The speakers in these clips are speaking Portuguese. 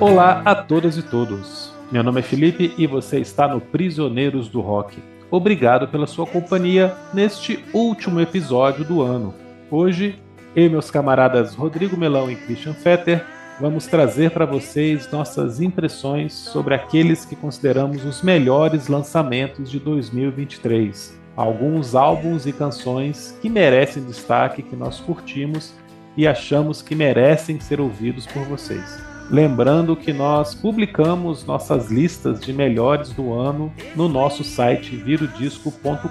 Olá a todas e todos. Meu nome é Felipe e você está no Prisioneiros do Rock. Obrigado pela sua companhia neste último episódio do ano. Hoje, eu e meus camaradas Rodrigo Melão e Christian Fetter vamos trazer para vocês nossas impressões sobre aqueles que consideramos os melhores lançamentos de 2023. Alguns álbuns e canções que merecem destaque, que nós curtimos e achamos que merecem ser ouvidos por vocês. Lembrando que nós publicamos nossas listas de melhores do ano no nosso site virodisco.com.br.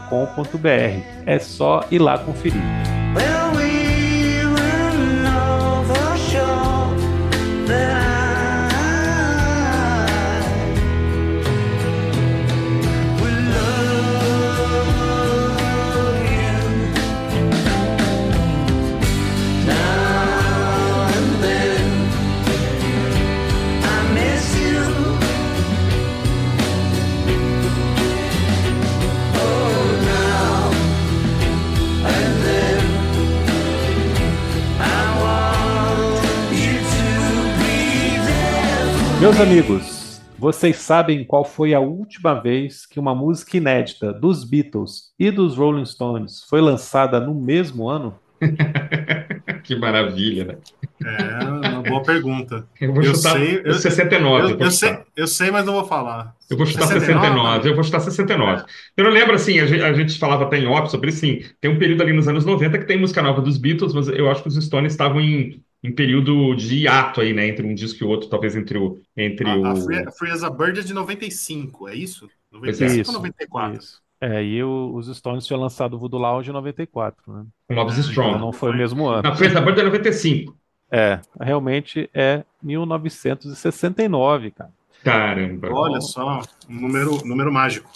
É só ir lá conferir. Meus amigos, vocês sabem qual foi a última vez que uma música inédita dos Beatles e dos Rolling Stones foi lançada no mesmo ano? que maravilha, né? É uma boa pergunta. Eu vou eu chutar sei, eu, 69. Eu, eu, eu sei, eu sei, mas não vou falar. Eu vou chutar 69, 69 eu vou chutar 69. Eu não lembro, assim, a gente, a gente falava até em off sobre, sim, tem um período ali nos anos 90 que tem música nova dos Beatles, mas eu acho que os Stones estavam em em período de hiato aí, né? Entre um disco e o outro, talvez entre o. Entre a, o... a Free, Free as a Bird é de 95, é isso? 95 é. ou 94? Isso. É, e o, os Stones tinham lançado o Voodoo Lounge em 94, né? Com Love's ah, Strong. Então não foi o mesmo ano. Na Free as a Bird é 95. É, realmente é 1969, cara. Caramba. Olha só, um número, número mágico.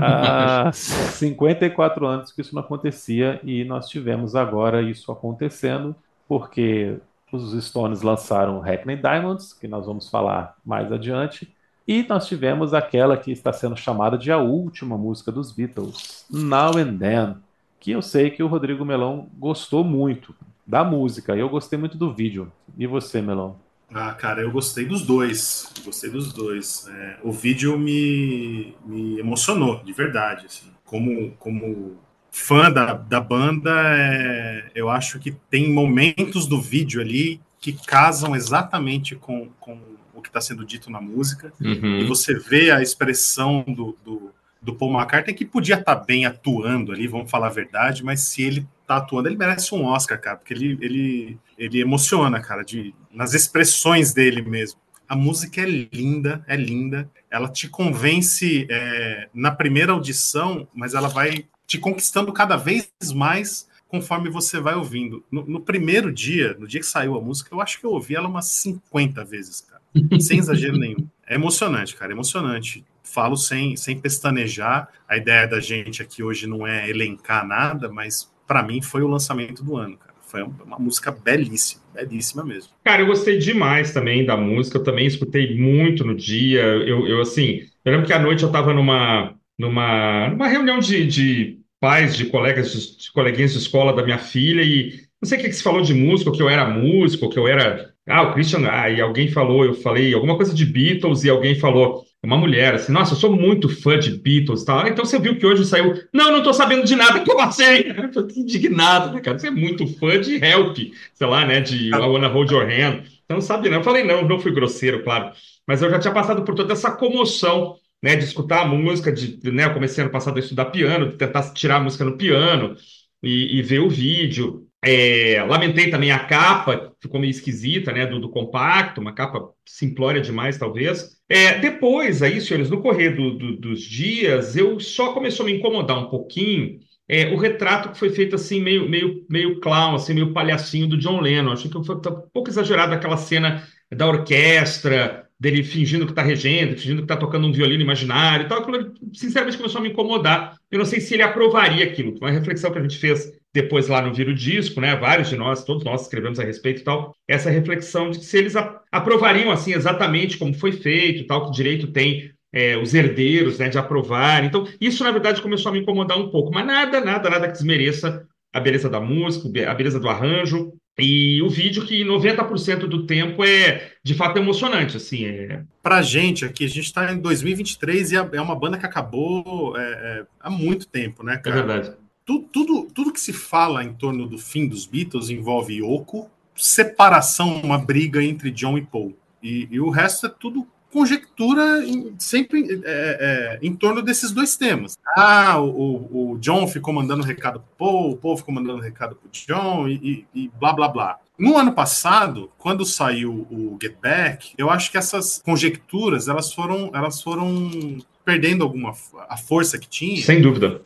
Há 54 anos que isso não acontecia e nós tivemos agora isso acontecendo, porque os Stones lançaram Hackney Diamonds, que nós vamos falar mais adiante, e nós tivemos aquela que está sendo chamada de a última música dos Beatles, Now and Then, que eu sei que o Rodrigo Melão gostou muito da música, eu gostei muito do vídeo. E você, Melão? Ah, cara, eu gostei dos dois. Gostei dos dois. É, o vídeo me, me emocionou, de verdade. Assim. Como, como fã da, da banda, é, eu acho que tem momentos do vídeo ali que casam exatamente com, com o que está sendo dito na música. Uhum. E você vê a expressão do, do, do Paul McCartney, que podia estar tá bem atuando ali, vamos falar a verdade, mas se ele está atuando, ele merece um Oscar, cara, porque ele, ele, ele emociona, cara, de, nas expressões dele mesmo. A música é linda, é linda. Ela te convence é, na primeira audição, mas ela vai te conquistando cada vez mais conforme você vai ouvindo. No, no, primeiro dia, no dia que saiu a música, eu acho que eu ouvi ela umas 50 vezes, cara. Sem exagero nenhum. É emocionante, cara, é emocionante. Falo sem, sem pestanejar. A ideia da gente aqui hoje não é elencar nada, mas para mim foi o lançamento do ano, cara. Foi uma música belíssima, belíssima mesmo. Cara, eu gostei demais também da música, eu também escutei muito no dia. Eu, eu assim, eu lembro que à noite eu tava numa, numa, numa reunião de, de pais de colegas, de, coleguinhas de escola da minha filha e não sei o que, que se falou de música, que eu era músico, que eu era. Ah, o Christian, ah, e alguém falou, eu falei alguma coisa de Beatles e alguém falou, uma mulher, assim, nossa, eu sou muito fã de Beatles, tá? então você viu que hoje saiu, não, não tô sabendo de nada, como assim? Eu tô indignado, né, cara? Você é muito fã de Help, sei lá, né, de I Wanna Hold Your Hand. Então, não sabe, não. Eu falei, não, não fui grosseiro, claro, mas eu já tinha passado por toda essa comoção né, de escutar a música, de, né, eu comecei ano passado a estudar piano, tentar tirar a música no piano e, e ver o vídeo. É, lamentei também a capa, ficou meio esquisita, né, do, do compacto, uma capa simplória demais, talvez. É, depois, aí, senhores, no correr do, do, dos dias, eu só começou a me incomodar um pouquinho é, o retrato que foi feito assim, meio, meio, meio clown, assim, meio palhacinho do John Lennon. Acho que foi um pouco exagerado aquela cena da orquestra, dele fingindo que está regendo, fingindo que está tocando um violino imaginário e tal, aquilo sinceramente começou a me incomodar. Eu não sei se ele aprovaria aquilo. Uma reflexão que a gente fez depois lá no Viro Disco, né? Vários de nós, todos nós escrevemos a respeito e tal. Essa reflexão de se eles aprovariam assim exatamente como foi feito, tal, que direito tem é, os herdeiros, né, de aprovar. Então, isso na verdade começou a me incomodar um pouco, mas nada, nada, nada que desmereça a beleza da música, a beleza do arranjo. E o vídeo que 90% do tempo é de fato emocionante, assim. É... Pra gente aqui, a gente está em 2023 e é uma banda que acabou é, é, há muito tempo, né, cara? É verdade. Tudo, tudo, tudo que se fala em torno do fim dos Beatles envolve Yoko, separação, uma briga entre John e Paul. E, e o resto é tudo conjectura em, sempre é, é, em torno desses dois temas. Ah, o, o, John ficou mandando recado pro Paul, o Paul ficou mandando recado pro John e, e, e, blá blá blá. No ano passado, quando saiu o Get Back, eu acho que essas conjecturas elas foram elas foram perdendo alguma a força que tinha. Sem dúvida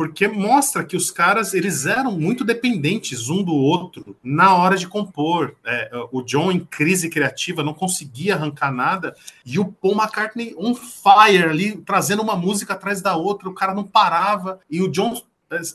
porque mostra que os caras eles eram muito dependentes um do outro na hora de compor. É, o John em crise criativa não conseguia arrancar nada e o Paul McCartney on fire ali trazendo uma música atrás da outra, o cara não parava e o John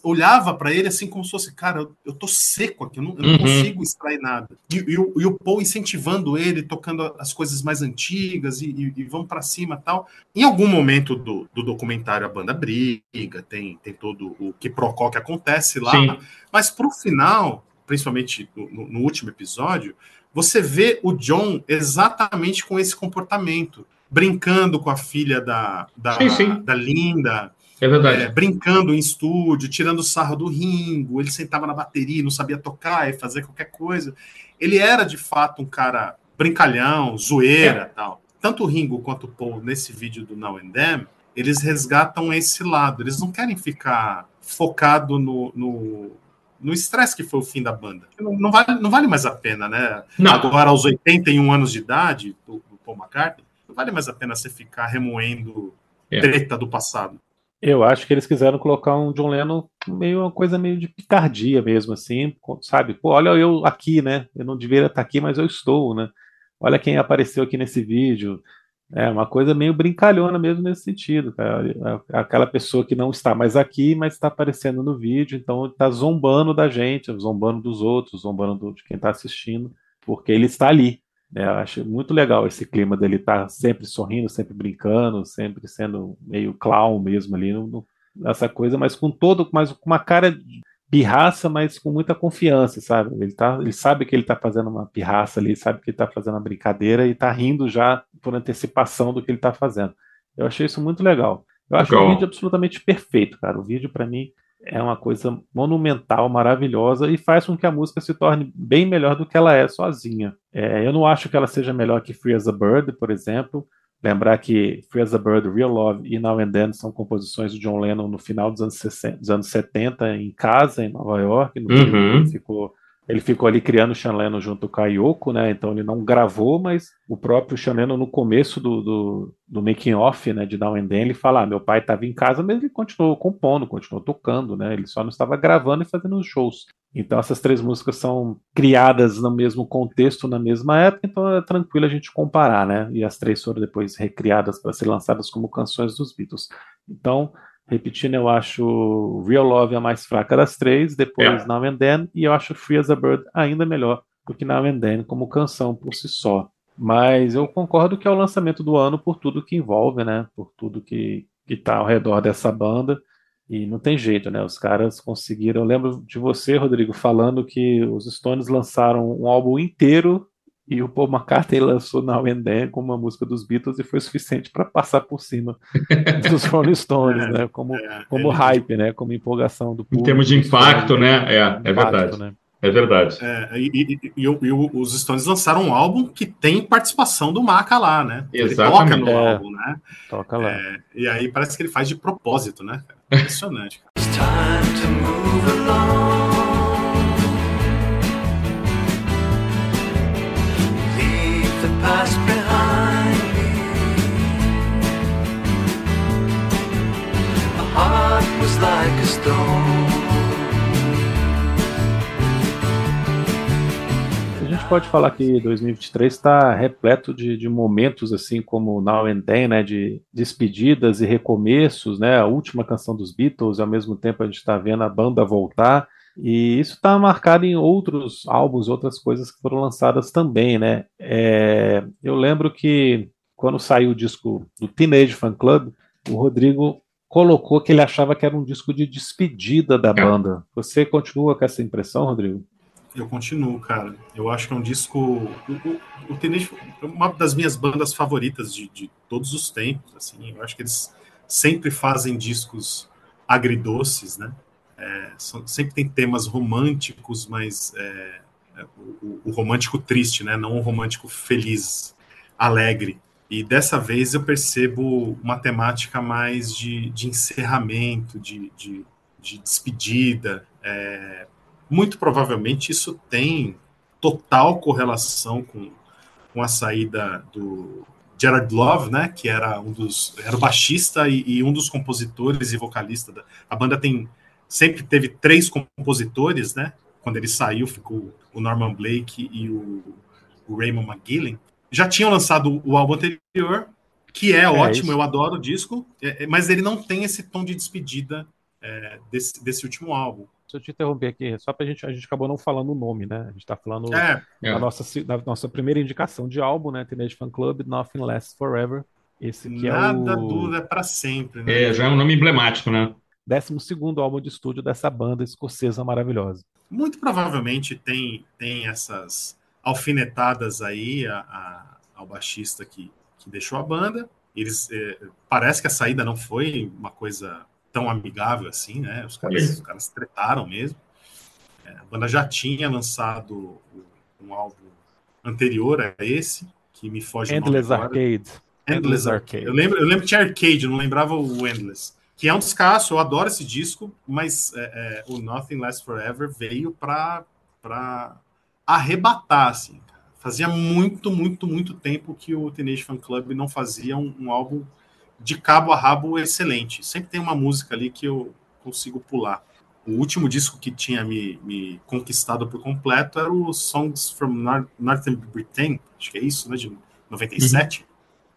olhava para ele assim como se fosse, cara, eu, tô seco aqui, eu não, eu não uhum. consigo extrair nada. E, e, o, e, o Paul incentivando ele, tocando as coisas mais antigas e, e, e vão para cima tal. Em algum momento do, do documentário a banda briga, tem, tem todo o que procó que acontece lá, Sim. mas pro final, principalmente no, no último episódio, você vê o John exatamente com esse comportamento, brincando com a filha da, da, sim, sim. da Linda, é verdade. É, brincando em estúdio, tirando sarro do Ringo, ele sentava na bateria, não sabia tocar e fazer qualquer coisa. Ele era, de fato, um cara brincalhão, zoeira é. tal. Tanto o Ringo quanto o Paul, nesse vídeo do Now and Then, eles resgatam esse lado. Eles não querem ficar focado no, no no estresse que foi o fim da banda. Não, não, vale, não vale mais a pena, né? Não. Agora, aos 81 anos de idade, do, do Paul McCartney, não vale mais a pena você ficar remoendo é. treta do passado. Eu acho que eles quiseram colocar um John Lennon meio uma coisa meio de picardia mesmo, assim, sabe? Pô, olha eu aqui, né? Eu não deveria estar aqui, mas eu estou, né? Olha quem apareceu aqui nesse vídeo. É uma coisa meio brincalhona mesmo nesse sentido, cara. Aquela pessoa que não está mais aqui, mas está aparecendo no vídeo, então está zombando da gente, zombando dos outros, zombando de quem está assistindo, porque ele está ali. É, eu acho muito legal esse clima dele estar tá sempre sorrindo, sempre brincando, sempre sendo meio clown mesmo ali, no, no, essa coisa, mas com todo, mas com uma cara de pirraça, mas com muita confiança, sabe? Ele, tá, ele sabe que ele está fazendo uma pirraça ali, sabe que ele está fazendo uma brincadeira e está rindo já por antecipação do que ele está fazendo. Eu achei isso muito legal. Eu acho o vídeo absolutamente perfeito, cara. O vídeo, para mim, é uma coisa monumental, maravilhosa e faz com que a música se torne bem melhor do que ela é sozinha. É, eu não acho que ela seja melhor que Free as a Bird, por exemplo. Lembrar que Free as a Bird, Real Love e Now and Then são composições de John Lennon no final dos anos, 60, dos anos 70 em casa, em Nova York. No uhum. ficou ele ficou ali criando o Sean Lennon junto com a Yoko, né? Então ele não gravou, mas o próprio Sean Lennon, no começo do, do, do making off, né, de Now and Then, ele fala: ah, meu pai estava em casa, mas ele continuou compondo, continuou tocando, né? Ele só não estava gravando e fazendo os shows. Então essas três músicas são criadas no mesmo contexto, na mesma época, então é tranquilo a gente comparar, né? E as três foram depois recriadas para ser lançadas como canções dos Beatles. Então Repetindo, eu acho Real Love a mais fraca das três, depois é. Now and Then, e eu acho Free as a Bird ainda melhor do que Now and Then como canção por si só. Mas eu concordo que é o lançamento do ano por tudo que envolve, né? Por tudo que, que tá ao redor dessa banda. E não tem jeito, né? Os caras conseguiram. Eu lembro de você, Rodrigo, falando que os Stones lançaram um álbum inteiro e o Paul McCartney lançou na Then com uma música dos Beatles e foi suficiente para passar por cima dos Rolling Stones, é, né? Como, é, como é, hype, né? Como empolgação do público. Em termos de impacto, né? É, é verdade. Né? É verdade. É, e, e, e, e, os Stones lançaram um álbum que tem participação do Maca lá, né? Exatamente. Ele toca no é, álbum, né? Toca lá. É, e aí parece que ele faz de propósito, né? Impressionante. Cara. A gente pode falar que 2023 está repleto de, de, momentos assim como Now and Then, né, de despedidas e recomeços, né, a última canção dos Beatles, ao mesmo tempo a gente está vendo a banda voltar. E isso está marcado em outros álbuns, outras coisas que foram lançadas também, né? É, eu lembro que quando saiu o disco do Teenage Fan Club, o Rodrigo colocou que ele achava que era um disco de despedida da banda. Você continua com essa impressão, Rodrigo? Eu continuo, cara. Eu acho que é um disco. O Teenage é uma das minhas bandas favoritas de, de, todos os tempos. Assim, eu acho que eles sempre fazem discos agridoces, né? É, são, sempre tem temas românticos, mas é, é, o, o, romântico triste, né? Não o romântico feliz, alegre. E dessa vez eu percebo uma temática mais de, de encerramento, de, de, de despedida. É, muito provavelmente isso tem total correlação com, com a saída do Gerard Love, né, que era um dos era o baixista e, e um dos compositores e vocalista da a banda tem sempre teve três compositores, né? Quando ele saiu ficou o Norman Blake e o, o Raymond McGillen. Já tinham lançado o álbum anterior, que é, é ótimo, isso. eu adoro o disco, é, é, mas ele não tem esse tom de despedida é, desse, desse último álbum. Deixa eu te interromper aqui, só pra gente, a gente acabou não falando o nome, né? A gente tá falando é, da, é. Nossa, da nossa primeira indicação de álbum, né? Teenage Fan Club, Nothing Lasts Forever. Esse que Nada é o... dura para sempre, né? É, já é um nome emblemático, né? 12 álbum de estúdio dessa banda escocesa maravilhosa. Muito provavelmente tem, tem essas alfinetadas aí a, a, ao baixista que, que deixou a banda. Eles é, parece que a saída não foi uma coisa tão amigável assim, né? Os caras, os caras tretaram mesmo. É, a banda já tinha lançado um álbum anterior a esse, que me foge Endless Arcade. Endless, Endless Arcade. Eu lembro, eu lembro que tinha Arcade, não lembrava o Endless. Que é um descasso, eu adoro esse disco, mas é, é, o Nothing Lasts Forever veio para arrebatar, assim. Fazia muito, muito, muito tempo que o Teenage Fan Club não fazia um, um álbum de cabo a rabo excelente. Sempre tem uma música ali que eu consigo pular. O último disco que tinha me, me conquistado por completo era o Songs from Northern Britain, acho que é isso, né, de 97. Uhum.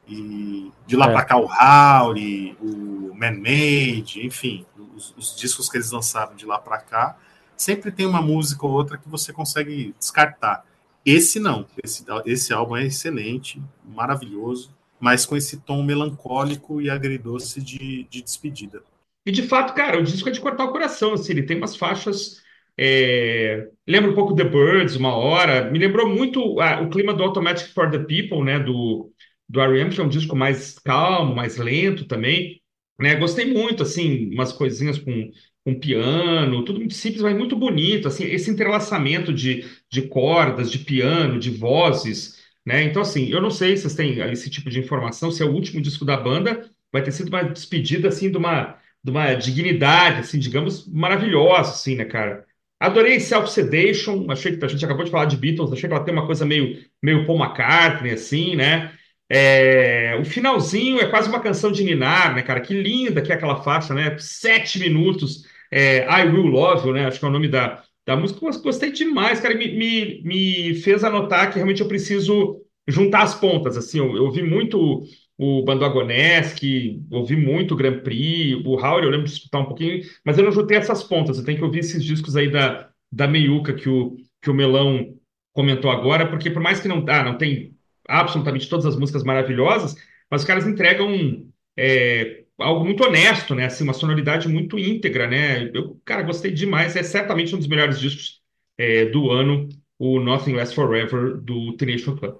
E de lá é. para cá o Howley, o Man-Made, enfim, os, os, discos que eles lançaram de lá para cá, sempre tem uma música ou outra que você consegue descartar. Esse não, esse, esse álbum é excelente, maravilhoso mas com esse tom melancólico e agridoce de, de despedida. E de fato, cara, o disco é de cortar o coração, assim, ele tem umas faixas. É... Lembra um pouco The Birds, uma hora. Me lembrou muito ah, o clima do Automatic for the People, né? Do, do R.E.M., que é um disco mais calmo, mais lento também. Né? Gostei muito, assim, umas coisinhas com, com piano, tudo muito simples, mas muito bonito. Assim, esse entrelaçamento de, de cordas, de piano, de vozes. Né? Então, assim, eu não sei se vocês têm esse tipo de informação, se é o último disco da banda, vai ter sido uma despedida, assim, de uma, de uma dignidade, assim, digamos, maravilhosa, assim, né, cara? Adorei Self Sedation, achei que a gente acabou de falar de Beatles, achei que ela tem uma coisa meio, meio Paul McCartney, assim, né? É, o finalzinho é quase uma canção de Ninar, né, cara? Que linda que é aquela faixa, né? Sete minutos, é, I Will Love You, né? Acho que é o nome da, da música, gostei demais, cara, me, me, me fez anotar que realmente eu preciso juntar as pontas, assim, eu, eu ouvi muito o Bando Agonesque, ouvi muito o Grand Prix, o Howard eu lembro de escutar um pouquinho, mas eu não juntei essas pontas, eu tenho que ouvir esses discos aí da, da Meiuca que o, que o Melão comentou agora, porque por mais que não, ah, não tem absolutamente todas as músicas maravilhosas, mas os caras entregam é, algo muito honesto, né? Assim, uma sonoridade muito íntegra, né? Eu, cara, gostei demais. É certamente um dos melhores discos é, do ano, o Nothing Lasts Forever do Teenage Club.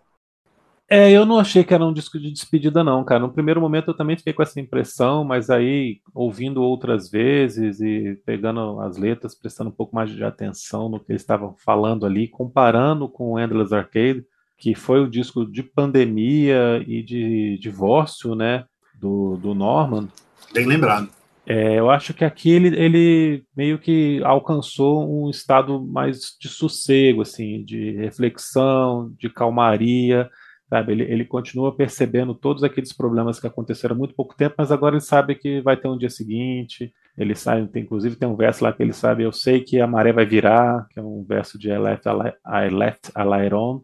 É, eu não achei que era um disco de despedida, não, cara. No primeiro momento eu também fiquei com essa impressão, mas aí, ouvindo outras vezes e pegando as letras, prestando um pouco mais de atenção no que eles estavam falando ali, comparando com o Endless Arcade, que foi o disco de pandemia e de divórcio, né? do, do Norman. Bem lembrado. É, eu acho que aqui ele, ele meio que alcançou um estado mais de sossego, assim, de reflexão, de calmaria, sabe? Ele, ele continua percebendo todos aqueles problemas que aconteceram há muito pouco tempo, mas agora ele sabe que vai ter um dia seguinte. Ele sabe, tem, inclusive tem um verso lá que ele sabe, eu sei que a maré vai virar, que é um verso de I left, I left on,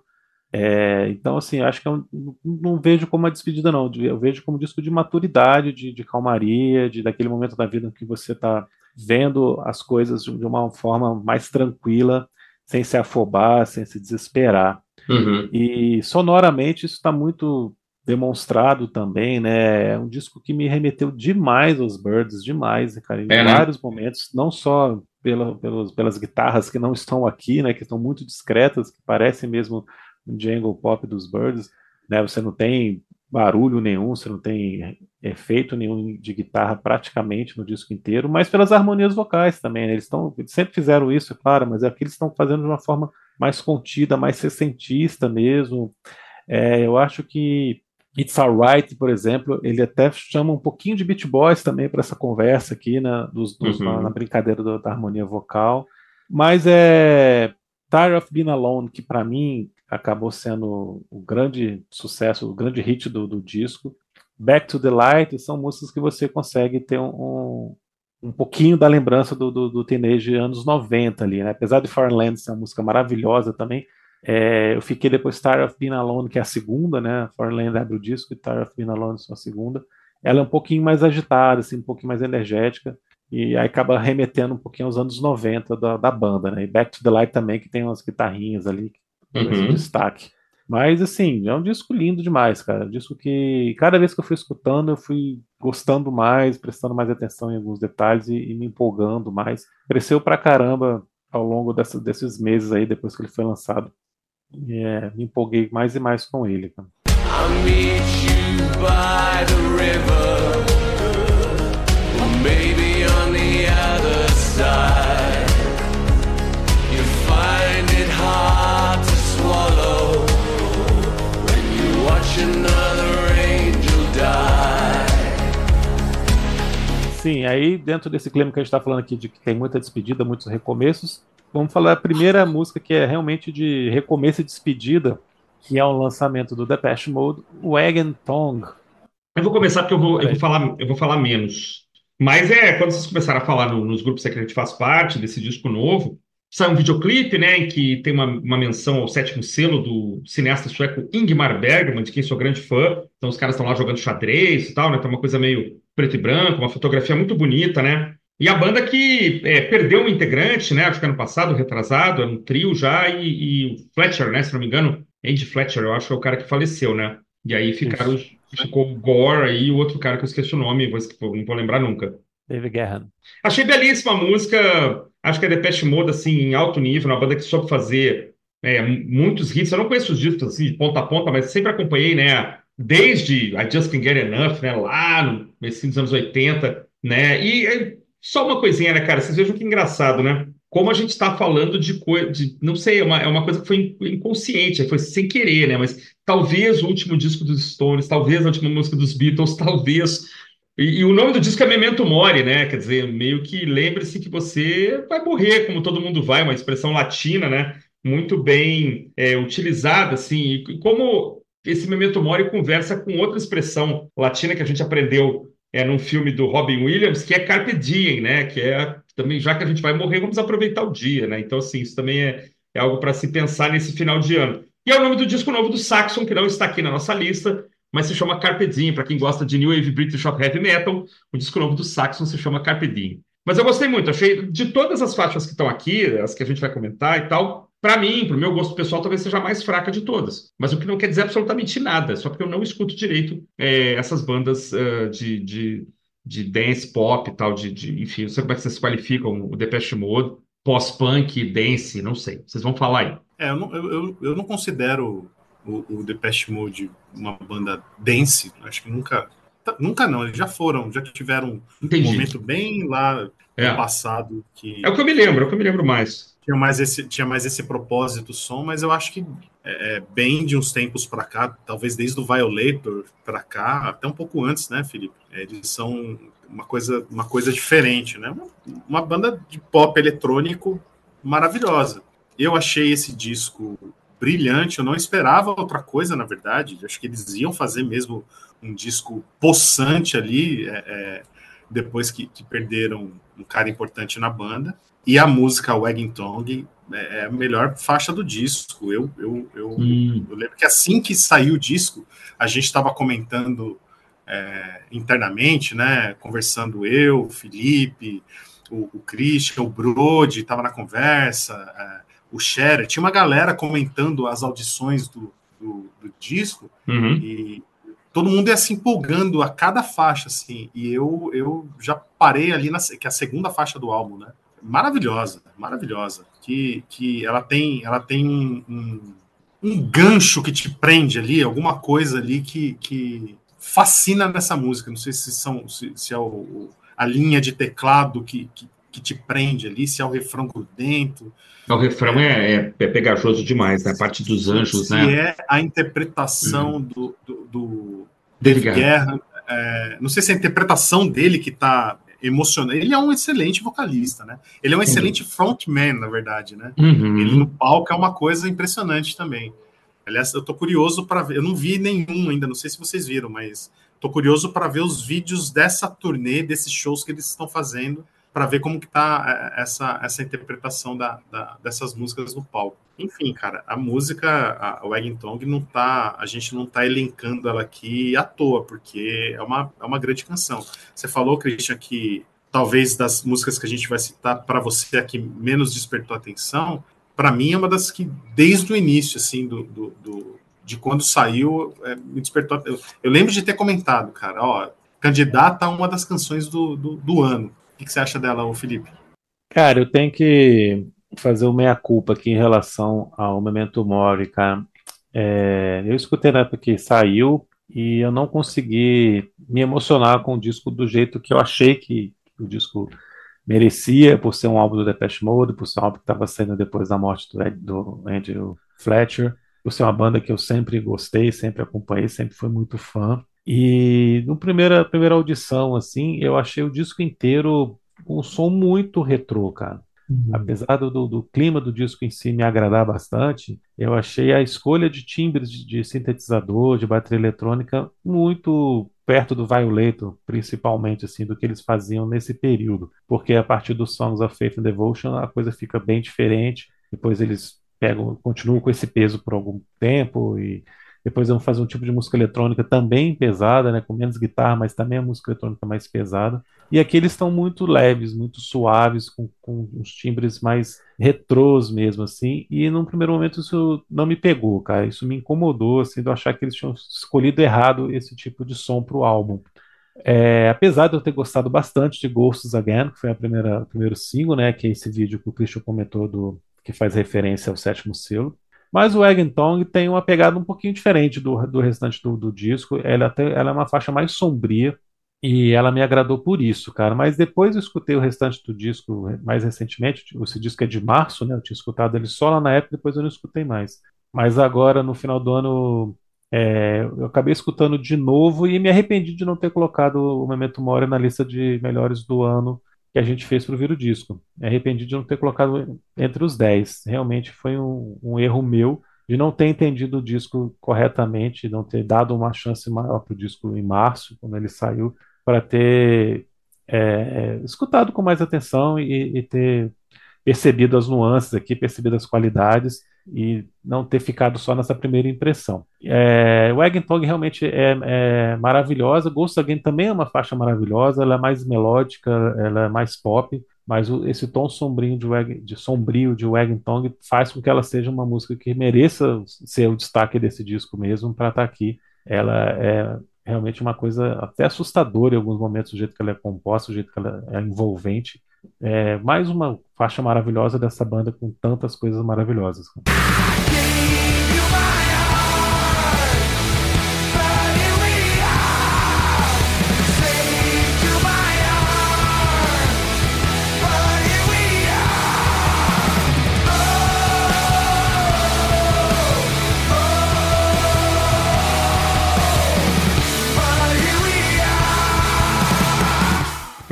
é, então, assim, acho que eu é não, vejo como uma despedida, não. Eu vejo como um disco de maturidade, de, de calmaria, de daquele momento da vida em que você está vendo as coisas de uma forma mais tranquila, sem se afobar, sem se desesperar. Uhum. E sonoramente isso está muito demonstrado também, né? É um disco que me remeteu demais aos Birds, demais, cara, em é, né? vários momentos, não só pela, pelos, pelas guitarras que não estão aqui, né, que estão muito discretas, que parecem mesmo jangle pop dos Birds, né, você não tem barulho nenhum, você não tem efeito nenhum de guitarra praticamente no disco inteiro, mas pelas harmonias vocais também, né, eles, estão, eles sempre fizeram isso, é claro, mas é que eles estão fazendo de uma forma mais contida, mais sessentista mesmo, é, eu acho que It's Alright, por exemplo, ele até chama um pouquinho de Beat Boys também para essa conversa aqui, né, dos, dos, uhum. na, na, brincadeira do, da harmonia vocal. Mas é Tired of Being Alone, que para mim acabou sendo o grande sucesso, o grande hit do, do, disco. Back to the Light são músicas que você consegue ter um, um, pouquinho da lembrança do, do, do Teenage anos 90 ali, né? Apesar de Foreign Land ser uma música maravilhosa também, é, eu fiquei depois Tired of Being Alone, que é a segunda, né? Foreign Land abre o disco e Tired of Being Alone é a segunda. Ela é um pouquinho mais agitada, assim, um pouquinho mais energética, e aí acaba remetendo um pouquinho aos anos 90 da, da banda, né? E Back to the Light também, que tem umas guitarrinhas ali, uhum. esse destaque. Mas, assim, é um disco lindo demais, cara. Um disco que, cada vez que eu fui escutando, eu fui gostando mais, prestando mais atenção em alguns detalhes e, e me empolgando mais. Cresceu pra caramba ao longo dessa, desses meses aí, depois que ele foi lançado é, me empolguei mais e mais com ele. Cara. Sim, aí dentro desse clima que a gente está falando aqui de que tem muita despedida, muitos recomeços, vamos falar a primeira música que é realmente de recomeço e despedida, que é o lançamento do Depeche Mode, Wagon Tongue. Eu vou começar porque eu vou, eu vou, falar, eu vou falar menos. Mas é, quando vocês começaram a falar no, nos grupos que a gente faz parte desse disco novo, sai um videoclipe, né, em que tem uma, uma menção ao sétimo selo do cineasta sueco Ingmar Bergman, de quem sou grande fã. Então os caras estão lá jogando xadrez e tal, né, tem uma coisa meio preto e branco, uma fotografia muito bonita, né? E a banda que é, perdeu um integrante, né? Acho que ano passado, retrasado, era um trio já, e, e, o Fletcher, né? Se não me engano, Andy Fletcher, eu acho que é o cara que faleceu, né? E aí ficaram, Isso. ficou o Gore e o outro cara que eu esqueci o nome, vou, não vou lembrar nunca. David Guerra. Achei belíssima a música, acho que é Depeche Mode, assim, em alto nível, uma banda que soube fazer é, muitos hits. Eu não conheço os discos, assim, de ponta a ponta, mas sempre acompanhei, né? Desde I Just Can't Get Enough, né? Lá no começo dos anos 80, né? E só uma coisinha, né, cara? Vocês vejam que engraçado, né? Como a gente está falando de coisa, não sei, é uma, é uma coisa que foi inconsciente, foi sem querer, né? Mas talvez o último disco dos Stones, talvez a última música dos Beatles, talvez. E, e o nome do disco é Memento Mori, né? Quer dizer, meio que lembre-se que você vai morrer, como todo mundo vai, uma expressão latina, né? Muito bem é, utilizada, assim. E como esse Memento Mori conversa com outra expressão latina que a gente aprendeu é num filme do Robin Williams, que é Carpe Diem, né? Que é também, já que a gente vai morrer, vamos aproveitar o dia, né? Então, assim, isso também é, é algo para se pensar nesse final de ano. E é o nome do disco novo do Saxon, que não está aqui na nossa lista, mas se chama Carpe Diem. Para quem gosta de New Wave British Rock Heavy Metal, o disco novo do Saxon se chama Carpe Diem. Mas eu gostei muito, achei de todas as faixas que estão aqui, as que a gente vai comentar e tal, para mim, para o meu gosto pessoal, talvez seja a mais fraca de todas. Mas o que não quer dizer absolutamente nada, só porque eu não escuto direito é, essas bandas uh, de, de, de, dance pop e tal, de, de, enfim, não sei como é que vocês qualificam o Depeche Mode, pós-punk, dance, não sei. Vocês vão falar aí. É, eu não, eu, eu não considero o, o Depeche Mode uma banda dance, acho que nunca Nunca não, eles já foram, já tiveram Entendi. um momento bem lá é. no passado que. É o que eu me lembro, é o que eu me lembro mais. Tinha mais esse, tinha mais esse propósito som, mas eu acho que é, é bem de uns tempos para cá, talvez desde o Violator para cá, até um pouco antes, né, Felipe? Eles são uma coisa, uma coisa diferente, né? Uma banda de pop eletrônico maravilhosa. Eu achei esse disco brilhante, eu não esperava outra coisa, na verdade. Acho que eles iam fazer mesmo um disco possante ali, é, é, depois que, que, perderam um cara importante na banda. E a música Wagging Tongue é, é a melhor faixa do disco. Eu, eu, eu, hum. eu lembro que assim que saiu o disco, a gente estava comentando é, internamente, né? Conversando eu, Felipe, o, o Christian, o Brody estava na conversa, é, o Scherer, tinha uma galera comentando as audições do, do, do disco, uhum. e, todo mundo ia se empolgando a cada faixa, assim, e eu, eu já parei ali, na, que é a segunda faixa do álbum, né? maravilhosa, maravilhosa. Que, que ela tem, ela tem um, um, um gancho que te prende ali, alguma coisa ali que, que fascina nessa música. Não sei se são se, se é o, a linha de teclado que, que, que, te prende ali, se é o refrão grudento. O refrão é, é, é pegajoso demais, né? a parte dos anjos, se né? é a interpretação uhum. do, do, do David Guerra. É, não sei se é a interpretação dele que está emocionante. Ele é um excelente vocalista, né? Ele é um excelente uhum. frontman, na verdade, né? Uhum. Ele no palco é uma coisa impressionante também. Aliás, eu tô curioso para ver. Eu não vi nenhum ainda, não sei se vocês viram, mas tô curioso para ver os vídeos dessa turnê, desses shows que eles estão fazendo, para ver como que tá é, essa, essa interpretação da, da, dessas músicas no palco. Enfim, cara, a música, a Wagging Tongue, não tá, a gente não tá elencando ela aqui à toa, porque é uma, é uma grande canção. Você falou, Christian, que talvez das músicas que a gente vai citar para você aqui menos despertou atenção. Para mim é uma das que desde o início, assim, do, do, do de quando saiu, é, me despertou. Eu, eu, lembro de ter comentado, cara, ó, candidata a uma das canções do, do, do ano. O que, que você acha dela, ô Felipe? Cara, eu tenho que fazer uma meia-culpa aqui em relação ao Memento Mori, cara. É, eu escutei na época que saiu e eu não consegui me emocionar com o disco do jeito que eu achei que o disco merecia, por ser um álbum do Depeche Mode, por ser um álbum que estava saindo depois da morte do, Ed, do Andrew Fletcher, por ser uma banda que eu sempre gostei, sempre acompanhei, sempre fui muito fã. E no primeira primeira audição, assim, eu achei o disco inteiro um som muito retrô, cara. Uhum. Apesar do, do, clima do disco em si me agradar bastante, eu achei a escolha de timbres de, de sintetizador, de bateria eletrônica, muito perto do Violator, principalmente, assim, do que eles faziam nesse período. Porque a partir dos Songs of Faith and Devotion a coisa fica bem diferente. Depois eles pegam, continuam com esse peso por algum tempo e depois vão fazer um tipo de música eletrônica também pesada, né, com menos guitarra, mas também a música eletrônica mais pesada. E aqui eles estão muito leves, muito suaves, com, com uns timbres mais retrôs mesmo, assim. E num primeiro momento isso não me pegou, cara. Isso me incomodou, assim, de eu achar que eles tinham escolhido errado esse tipo de som para o álbum. É, apesar de eu ter gostado bastante de Ghosts Again, que foi a primeira, o primeiro single, né, que é esse vídeo que o Christian comentou do, que faz referência ao sétimo selo. Mas o Eggington tem uma pegada um pouquinho diferente do, do restante do, do disco. Ela, até, ela é uma faixa mais sombria e ela me agradou por isso, cara. Mas depois eu escutei o restante do disco mais recentemente. Esse disco é de março, né? Eu tinha escutado ele só lá na época, depois eu não escutei mais. Mas agora, no final do ano, é, eu acabei escutando de novo e me arrependi de não ter colocado o Memento Mori na lista de melhores do ano que a gente fez para o disco. Me arrependi de não ter colocado entre os 10. Realmente foi um, um erro meu de não ter entendido o disco corretamente, não ter dado uma chance maior para o disco em março, quando ele saiu, para ter é, é, escutado com mais atenção e, e ter percebido as nuances aqui, percebido as qualidades e não ter ficado só nessa primeira impressão. É, o Eggentog realmente é, é, maravilhosa, Ghost Again também é uma faixa maravilhosa, ela é mais melódica, ela é mais pop, mas o, esse tom sombrio de, Wag, de sombrio de faz com que ela seja uma música que mereça ser o destaque desse disco mesmo para estar tá aqui. Ela é realmente uma coisa até assustadora em alguns momentos, o jeito que ela é composta, o jeito que ela é envolvente. É mais uma faixa maravilhosa dessa banda com tantas coisas maravilhosas.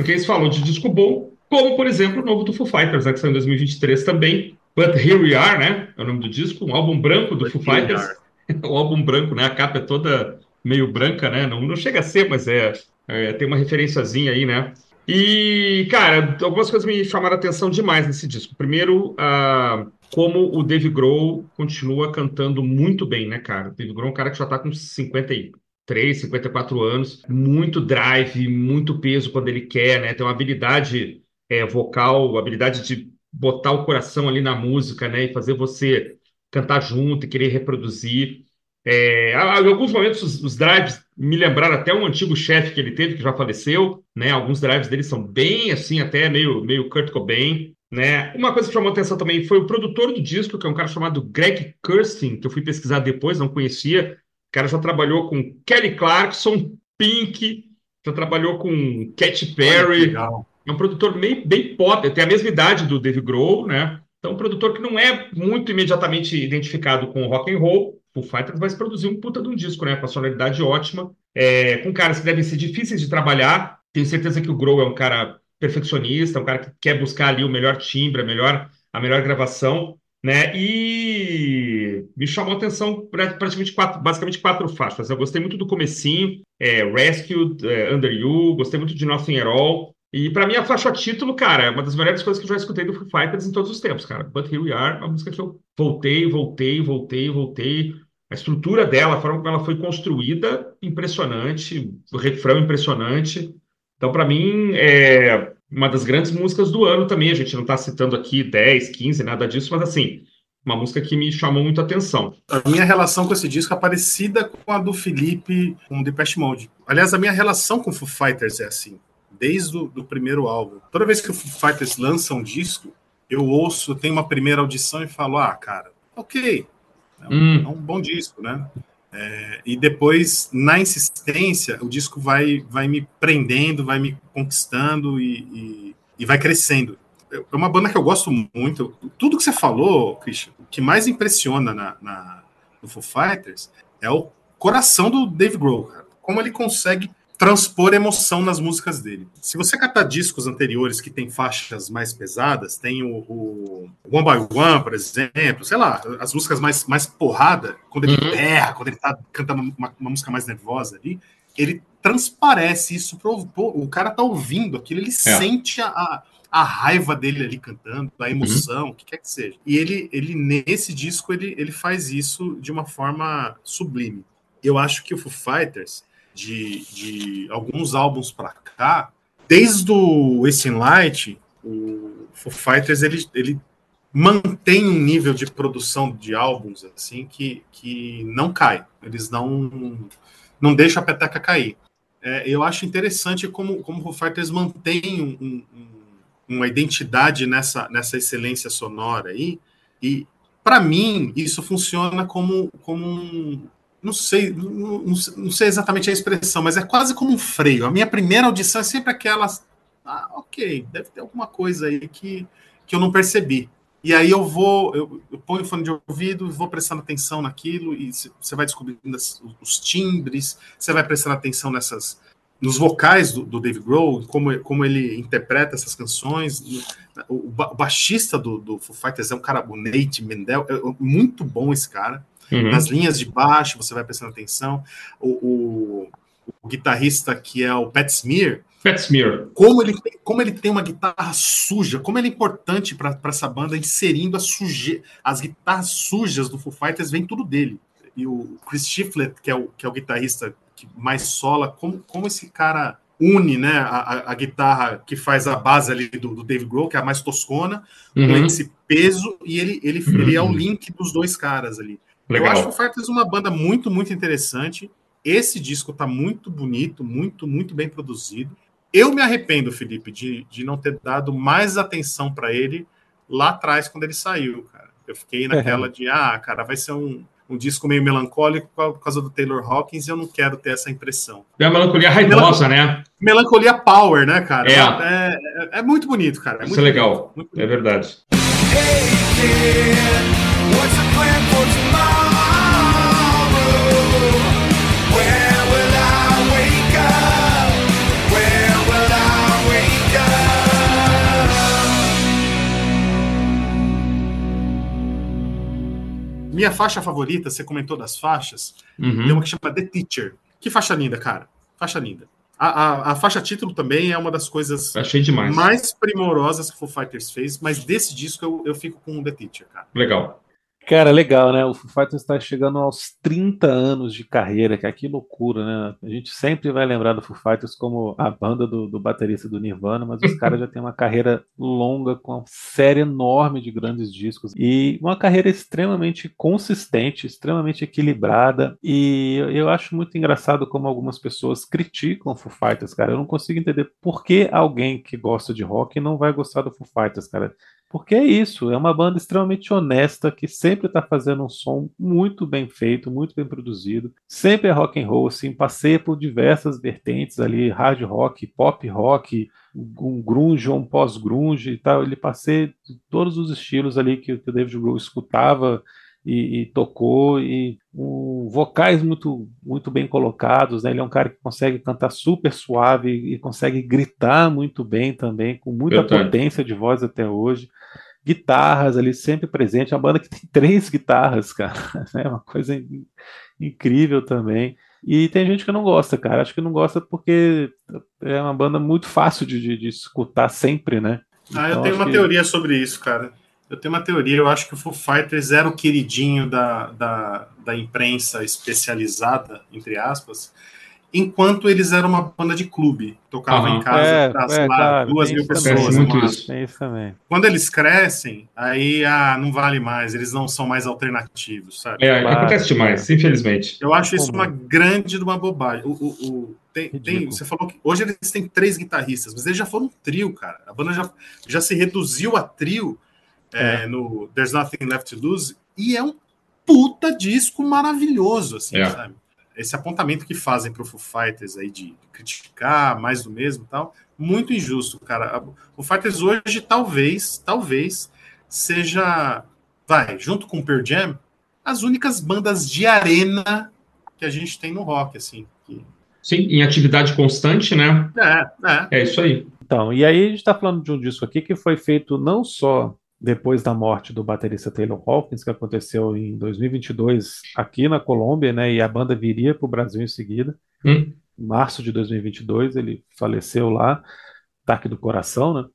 Porque eles falam de disco bom, como, por exemplo, o novo do Foo Fighters, né, que saiu em 2023 também. But Here We Are, né? É o nome do disco, um álbum branco do But Foo Fighters. o álbum branco, né? A capa é toda meio branca, né? Não, não chega a ser, mas é, é, tem uma referenciazinha aí, né? E, cara, algumas coisas me chamaram a atenção demais nesse disco. Primeiro, uh, como o Dave Grohl continua cantando muito bem, né, cara? O Dave Grohl é um cara que já tá com 50 e 53, 54 anos, muito drive, muito peso quando ele quer, né? Tem uma habilidade é, vocal, habilidade de botar o coração ali na música, né? E fazer você cantar junto e querer reproduzir. É, em alguns momentos os, os, drives me lembraram até um antigo chefe que ele teve, que já faleceu, né? Alguns drives dele são bem assim, até meio, meio Kurt Cobain, Né? Uma coisa que chamou atenção também foi o produtor do disco, que é um cara chamado Greg Kirsten, que eu fui pesquisar depois, não conhecia. O cara já trabalhou com Kelly Clarkson, Pink, já trabalhou com Katy Perry. É um produtor meio, bem pop, tem a mesma idade do Dave Grohl, né? Então, um produtor que não é muito imediatamente identificado com rock and roll, o Fighters vai produzir um puta de um disco, né? Com a sonoridade ótima, é, com caras que devem ser difíceis de trabalhar. Tenho certeza que o Grohl é um cara perfeccionista, um cara que quer buscar ali o melhor timbre, a melhor, a melhor gravação, né? E me chamou a atenção praticamente quatro, basicamente quatro faixas. Eu gostei muito do comecinho, é, Rescued, é, Under You, gostei muito de Nothing at All. E para mim a faixa título, cara, é uma das melhores coisas que eu já escutei do Foo Fighters em todos os tempos, cara. But Here We Are, uma música que eu voltei, voltei, voltei, voltei. A estrutura dela, a forma como ela foi construída, impressionante. O refrão impressionante. Então, para mim, é uma das grandes músicas do ano também. A gente não está citando aqui 10, 15, nada disso, mas assim, uma música que me chamou muito a atenção. A minha relação com esse disco é parecida com a do Felipe com o Depeche Mode. Aliás, a minha relação com o Foo Fighters é assim, desde o do primeiro álbum. Toda vez que o Foo Fighters lança um disco, eu ouço, tenho uma primeira audição e falo, ah, cara, ok, é um, hum. é um bom disco, né? É, e depois, na insistência, o disco vai, vai me prendendo, vai me conquistando e, e, e, vai crescendo. É uma banda que eu gosto muito. Tudo que você falou, Christian, o que mais impressiona na, na, no Foo Fighters é o coração do Dave Grohl, cara. Como ele consegue transpor emoção nas músicas dele. Se você catar discos anteriores que tem faixas mais pesadas, tem o, o One by One, por exemplo, sei lá, as músicas mais, mais porrada, quando ele uhum. erra, quando ele tá cantando uma, uma, música mais nervosa ali, ele transparece isso pro, pro, o cara tá ouvindo aquilo, ele é. sente a, a raiva dele ali cantando, a emoção, uhum. o que quer que seja. E ele, ele nesse disco, ele, ele faz isso de uma forma sublime. Eu acho que o Foo Fighters de, de alguns álbuns para cá, desde o Ace Light, o Foo Fighters ele, ele mantém um nível de produção de álbuns assim que, que não cai. Eles não não deixam a peteca cair. É, eu acho interessante como, como o Foo Fighters mantém um, um, uma identidade nessa, nessa excelência sonora aí. E, para mim, isso funciona como, como um, não sei, não, não, sei exatamente a expressão, mas é quase como um freio. A minha primeira audição é sempre aquela, ah, ok, deve ter alguma coisa aí que, que eu não percebi. E aí eu vou, eu, eu ponho o fone de ouvido, vou prestando atenção naquilo e você vai descobrindo as, os timbres, você vai prestando atenção nessas, nos vocais do, do Dave Grohl, como, como ele interpreta essas canções. O, o baixista do, do Foo Fighters é um cara, o Nate Mendel, é, é muito bom esse cara. Uhum. Nas linhas de baixo, você vai prestando atenção. O, o, o guitarrista que é o Pat Smear, Pat Smear. Como ele, como ele tem uma guitarra suja, como ele é importante para essa banda inserindo a suje, as guitarras sujas do Foo Fighters, vem tudo dele. E o Chris Shiflett, que é o, que é o guitarrista que mais sola, como, como esse cara une né, a, a, guitarra que faz a base ali do, do Dave Grohl, que é a mais toscona, uhum. com esse peso, e ele, ele, uhum. ele é o link dos dois caras ali. Legal. Eu acho o Fighters uma banda muito, muito interessante. Esse disco tá muito bonito, muito, muito bem produzido. Eu me arrependo, Felipe, de, de não ter dado mais atenção para ele lá atrás, quando ele saiu, cara. Eu fiquei naquela de, ah, cara, vai ser um, um disco meio melancólico por causa do Taylor Hawkins e eu não quero ter essa impressão. É uma melancolia raivosa, né? Melancolia power, né, cara? É, é, é, é muito bonito, cara. É Isso é legal, bonito, é verdade. Hey, Minha faixa favorita, você comentou das faixas, uhum. tem uma que chama The Teacher. Que faixa linda, cara. Faixa linda. A, a, a, faixa título também é uma das coisas mais primorosas que o Foo Fighters fez, mas desse disco eu, eu fico com o The Teacher, cara. Legal. Cara, legal, né? O Foo Fighters está chegando aos 30 anos de carreira, que que loucura, né? A gente sempre vai lembrar do Foo Fighters como a banda do, do baterista do Nirvana, mas os caras já têm uma carreira longa, com uma série enorme de grandes discos e uma carreira extremamente consistente, extremamente equilibrada. E eu acho muito engraçado como algumas pessoas criticam o Foo Fighters, cara. Eu não consigo entender por que alguém que gosta de rock não vai gostar do Foo Fighters, cara porque é isso, é uma banda extremamente honesta que sempre está fazendo um som muito bem feito, muito bem produzido, sempre é rock and roll, assim, passeia por diversas vertentes ali, hard rock, pop rock, um grunge ou um pós-grunge e tal, ele passeia todos os estilos ali que, que o David Grohl escutava e, e, tocou e um, vocais muito muito bem colocados, né? Ele é um cara que consegue cantar super suave e consegue gritar muito bem também, com muita potência de voz até hoje. Guitarras ali sempre presente, a banda que tem três guitarras, cara, é uma coisa incrível também. E tem gente que não gosta, cara. Acho que não gosta porque é uma banda muito fácil de, de, de escutar sempre, né? Ah, então, eu tenho uma que... teoria sobre isso, cara. Eu tenho uma teoria, eu acho que o Foo Fighters era o queridinho da, da, da imprensa especializada, entre aspas, enquanto eles eram uma banda de clube. Tocavam uhum. em casa é, para é, claro, duas mil pessoas. Quando eles crescem, aí ah, não vale mais, eles não são mais alternativos, sabe? É, claro, acontece demais, é. infelizmente. Eu acho isso uma grande de uma bobagem. O, o, o tem, tem, você falou que hoje eles têm três guitarristas, mas eles já foram um trio, cara. A banda já, já se reduziu a trio é, é. no There's Nothing Left to Lose, e é um puta disco maravilhoso, assim, é. sabe? Esse apontamento que fazem pro Foo Fighters aí de criticar mais do mesmo tal, muito injusto, cara. O Foo Fighters hoje, talvez, talvez, seja, vai, junto com o Pearl Jam, as únicas bandas de arena que a gente tem no rock, assim. Que... Sim, em atividade constante, né? É, é. É isso aí. Então, e aí a gente está falando de um disco aqui que foi feito não só depois da morte do baterista Taylor Hawkins, que aconteceu em 2022 aqui na Colômbia, né? E a banda viria para o Brasil em seguida. Hum. Em março de 2022 ele faleceu lá, ataque do coração, né?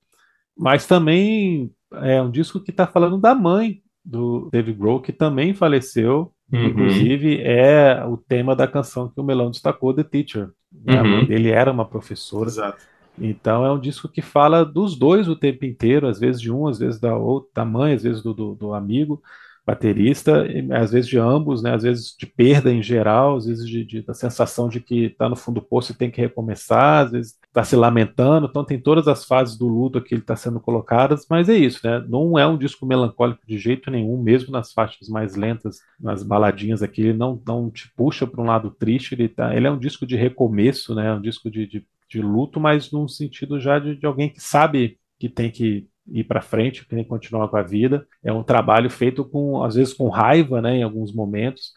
Mas também é um disco que está falando da mãe do David Grohl, que também faleceu. Uhum. Inclusive é o tema da canção que o Melão destacou, The Teacher. Né? Uhum. A mãe dele era uma professora. Exato. Então é um disco que fala dos dois o tempo inteiro, às vezes de um, às vezes da, outra, da mãe, às vezes do, do, do amigo baterista, às vezes de ambos, né? às vezes de perda em geral, às vezes de, de da sensação de que está no fundo do poço e tem que recomeçar, às vezes está se lamentando, então tem todas as fases do luto que ele está sendo colocadas, mas é isso, né? Não é um disco melancólico de jeito nenhum, mesmo nas faixas mais lentas, nas baladinhas aqui, ele não, não te puxa para um lado triste, ele, tá, ele é um disco de recomeço, né? Um disco de, de de luto, mas num sentido já de, de alguém que sabe que tem que ir para frente, que tem que continuar com a vida. É um trabalho feito com, às vezes, com raiva, né, em alguns momentos.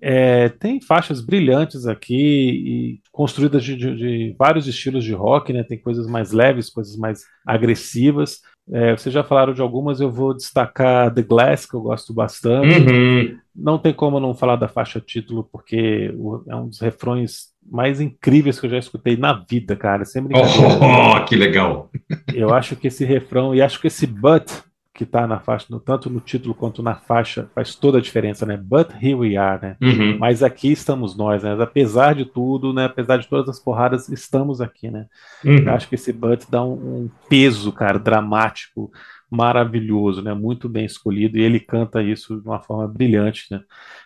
É, tem faixas brilhantes aqui e construídas de, de, de, vários estilos de rock, né? Tem coisas mais leves, coisas mais agressivas. É, vocês já falaram de algumas, eu vou destacar The Glass, que eu gosto bastante. Uhum. Não tem como não falar da faixa título, porque é um dos refrões mais incríveis que eu já escutei na vida, cara. Sempre oh, que legal! Eu acho que esse refrão, e acho que esse but que tá na faixa, no, tanto no título quanto na faixa, faz toda a diferença, né? But here we are, né? Uhum. Mas aqui estamos nós, né? Apesar de tudo, né? Apesar de todas as porradas, estamos aqui, né? Uhum. Eu acho que esse but dá um, um peso, cara, dramático maravilhoso, né? Muito bem escolhido e ele canta isso de uma forma brilhante, né?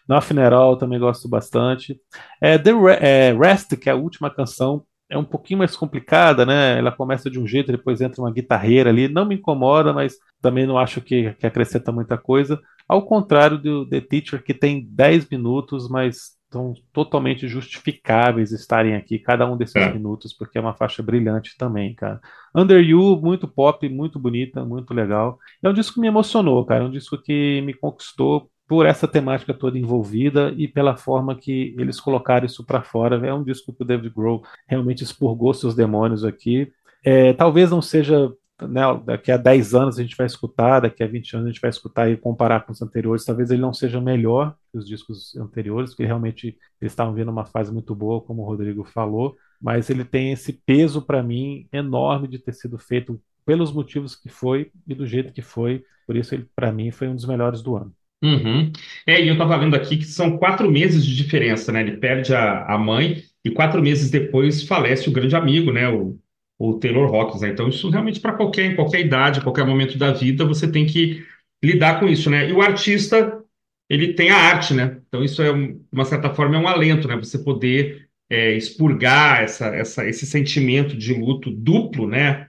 Na Funeral também gosto bastante. É, The é, Rest, que é a última canção, é um pouquinho mais complicada, né? Ela começa de um jeito, depois entra uma guitarreira ali. Não me incomoda, mas também não acho que, que acrescenta muita coisa. Ao contrário do The Teacher, que tem 10 minutos, mas são totalmente justificáveis estarem aqui, cada um desses é. minutos, porque é uma faixa brilhante também, cara. Under You, muito pop, muito bonita, muito legal. É um disco que me emocionou, cara. É um disco que me conquistou por essa temática toda envolvida e pela forma que eles colocaram isso para fora. É um disco que o David Grohl realmente expurgou seus demônios aqui. É, talvez não seja né, daqui a 10 anos a gente vai escutar, daqui a 20 anos a gente vai escutar e comparar com os anteriores, talvez ele não seja melhor que os discos anteriores, porque realmente eles estavam vindo uma fase muito boa, como o Rodrigo falou, mas ele tem esse peso para mim enorme de ter sido feito pelos motivos que foi e do jeito que foi, por isso ele para mim foi um dos melhores do ano. Uhum. É, e eu estava vendo aqui que são quatro meses de diferença, né? Ele perde a, a mãe e quatro meses depois falece o grande amigo, né? O, o Taylor Hawkins, né? Então, isso realmente para qualquer, qualquer idade, qualquer momento da vida, você tem que lidar com isso, né? E o artista, ele tem a arte, né? Então, isso é, de uma certa forma, é um alento, né? Você poder é, expurgar essa, essa, esse sentimento de luto duplo, né?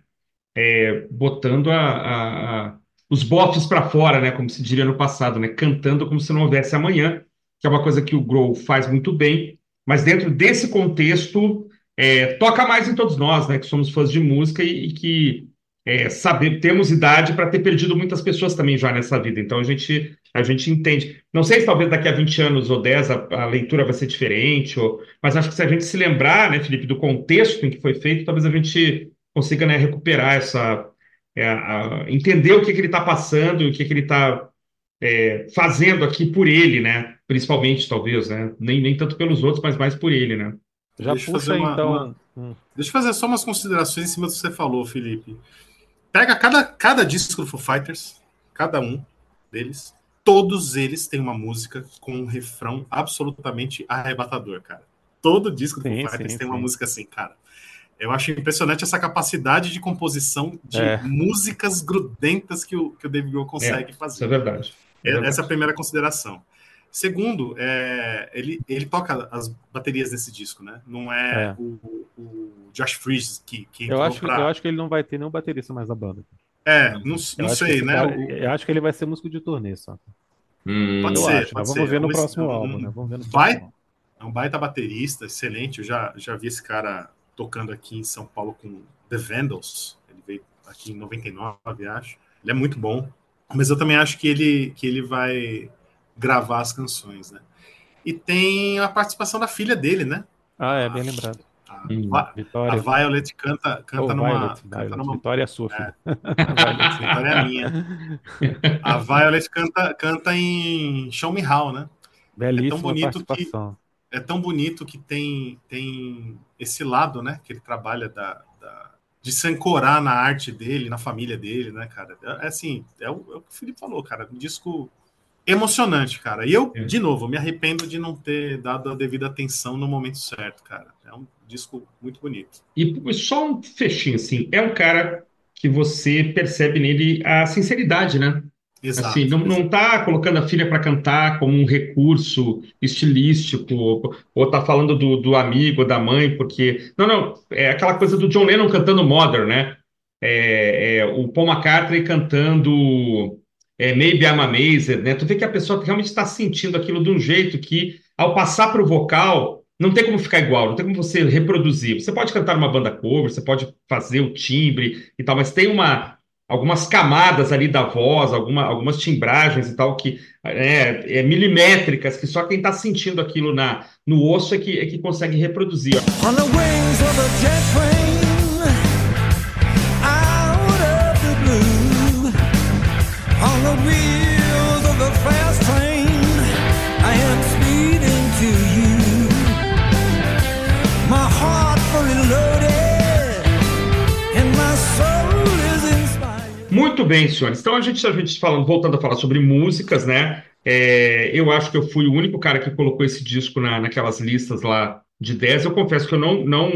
É, botando a, a, a, os bofs para fora, né? Como se diria no passado, né? Cantando como se não houvesse amanhã, que é uma coisa que o Grohl faz muito bem, mas dentro desse contexto, é, toca mais em todos nós, né? Que somos fãs de música e, e que é, saber, temos idade para ter perdido muitas pessoas também já nessa vida. Então a gente, a gente entende. Não sei se talvez daqui a 20 anos ou 10 a, a leitura vai ser diferente, ou, mas acho que se a gente se lembrar, né, Felipe, do contexto em que foi feito, talvez a gente consiga né, recuperar essa. É, a, entender o que, que ele está passando e o que, que ele está é, fazendo aqui por ele, né? Principalmente, talvez, né? Nem, nem tanto pelos outros, mas mais por ele, né? Já deixa puxa, uma, então. Uma... Hum. Deixa eu fazer só umas considerações em cima do que você falou, Felipe. Pega cada, cada disco do Foo Fighters, cada um deles, todos eles têm uma música com um refrão absolutamente arrebatador, cara. Todo disco do sim, Foo Fighters sim, tem sim. uma música assim, cara. Eu acho impressionante essa capacidade de composição de é. músicas grudentas que o, que o David Grohl consegue é, fazer. Isso é verdade. É verdade. Essa é a primeira consideração. Segundo, é, ele, ele toca as baterias desse disco, né? Não é, é. O, o, Josh Freeze que, que eu acho, pra... eu acho que ele não vai ter nenhum baterista mais da banda. É, não, não sei, né? Cara, eu acho que ele vai ser músico de turnê só. Hum, pode eu ser, acho, pode Vamos ver no próximo um, álbum, né? Vamos ver no vai, próximo. É um baita baterista, excelente. Eu já, já vi esse cara tocando aqui em São Paulo com The Vandals. Ele veio aqui em 99, acho. Ele é muito bom. Mas eu também acho que ele, que ele vai gravar as canções, né? E tem a participação da filha dele, né? Ah, é, bem lembrado. A, hum, a, a Violet canta, canta oh, numa. Violet, canta Violet. numa... Vitória é sua filha. É. A Violet, Vitória é a minha. A Violet canta, canta em Show Me How, né? Belíssima é tão bonito que É tão bonito que tem, tem esse lado, né? Que ele trabalha da, da de se ancorar na arte dele, na família dele, né, cara? É, é assim, é o, é o que o Felipe falou, cara. Um disco emocionante, cara. E eu, é. de novo, me arrependo de não ter dado a devida atenção no momento certo, cara. É um disco muito bonito. E só um fechinho, assim, é um cara que você percebe nele a sinceridade, né? Exato. Assim, não, não tá colocando a filha para cantar como um recurso estilístico, ou, ou tá falando do, do amigo, da mãe, porque. Não, não, é aquela coisa do John Lennon cantando Mother, né? É, é, o Paul McCartney cantando é, Maybe I'm Amazed, né? Tu vê que a pessoa realmente está sentindo aquilo de um jeito que, ao passar para o vocal, não tem como ficar igual, não tem como você reproduzir. Você pode cantar uma banda cover, você pode fazer o timbre e tal, mas tem uma algumas camadas ali da voz, alguma, algumas timbragens e tal que é, é milimétricas que só quem está sentindo aquilo na no osso é que, é que consegue reproduzir. On the wings of a jet plane. Muito bem, senhores. Então, a gente, a gente falando, voltando a falar sobre músicas, né? É, eu acho que eu fui o único cara que colocou esse disco na, naquelas listas lá de 10. Eu confesso que eu não, não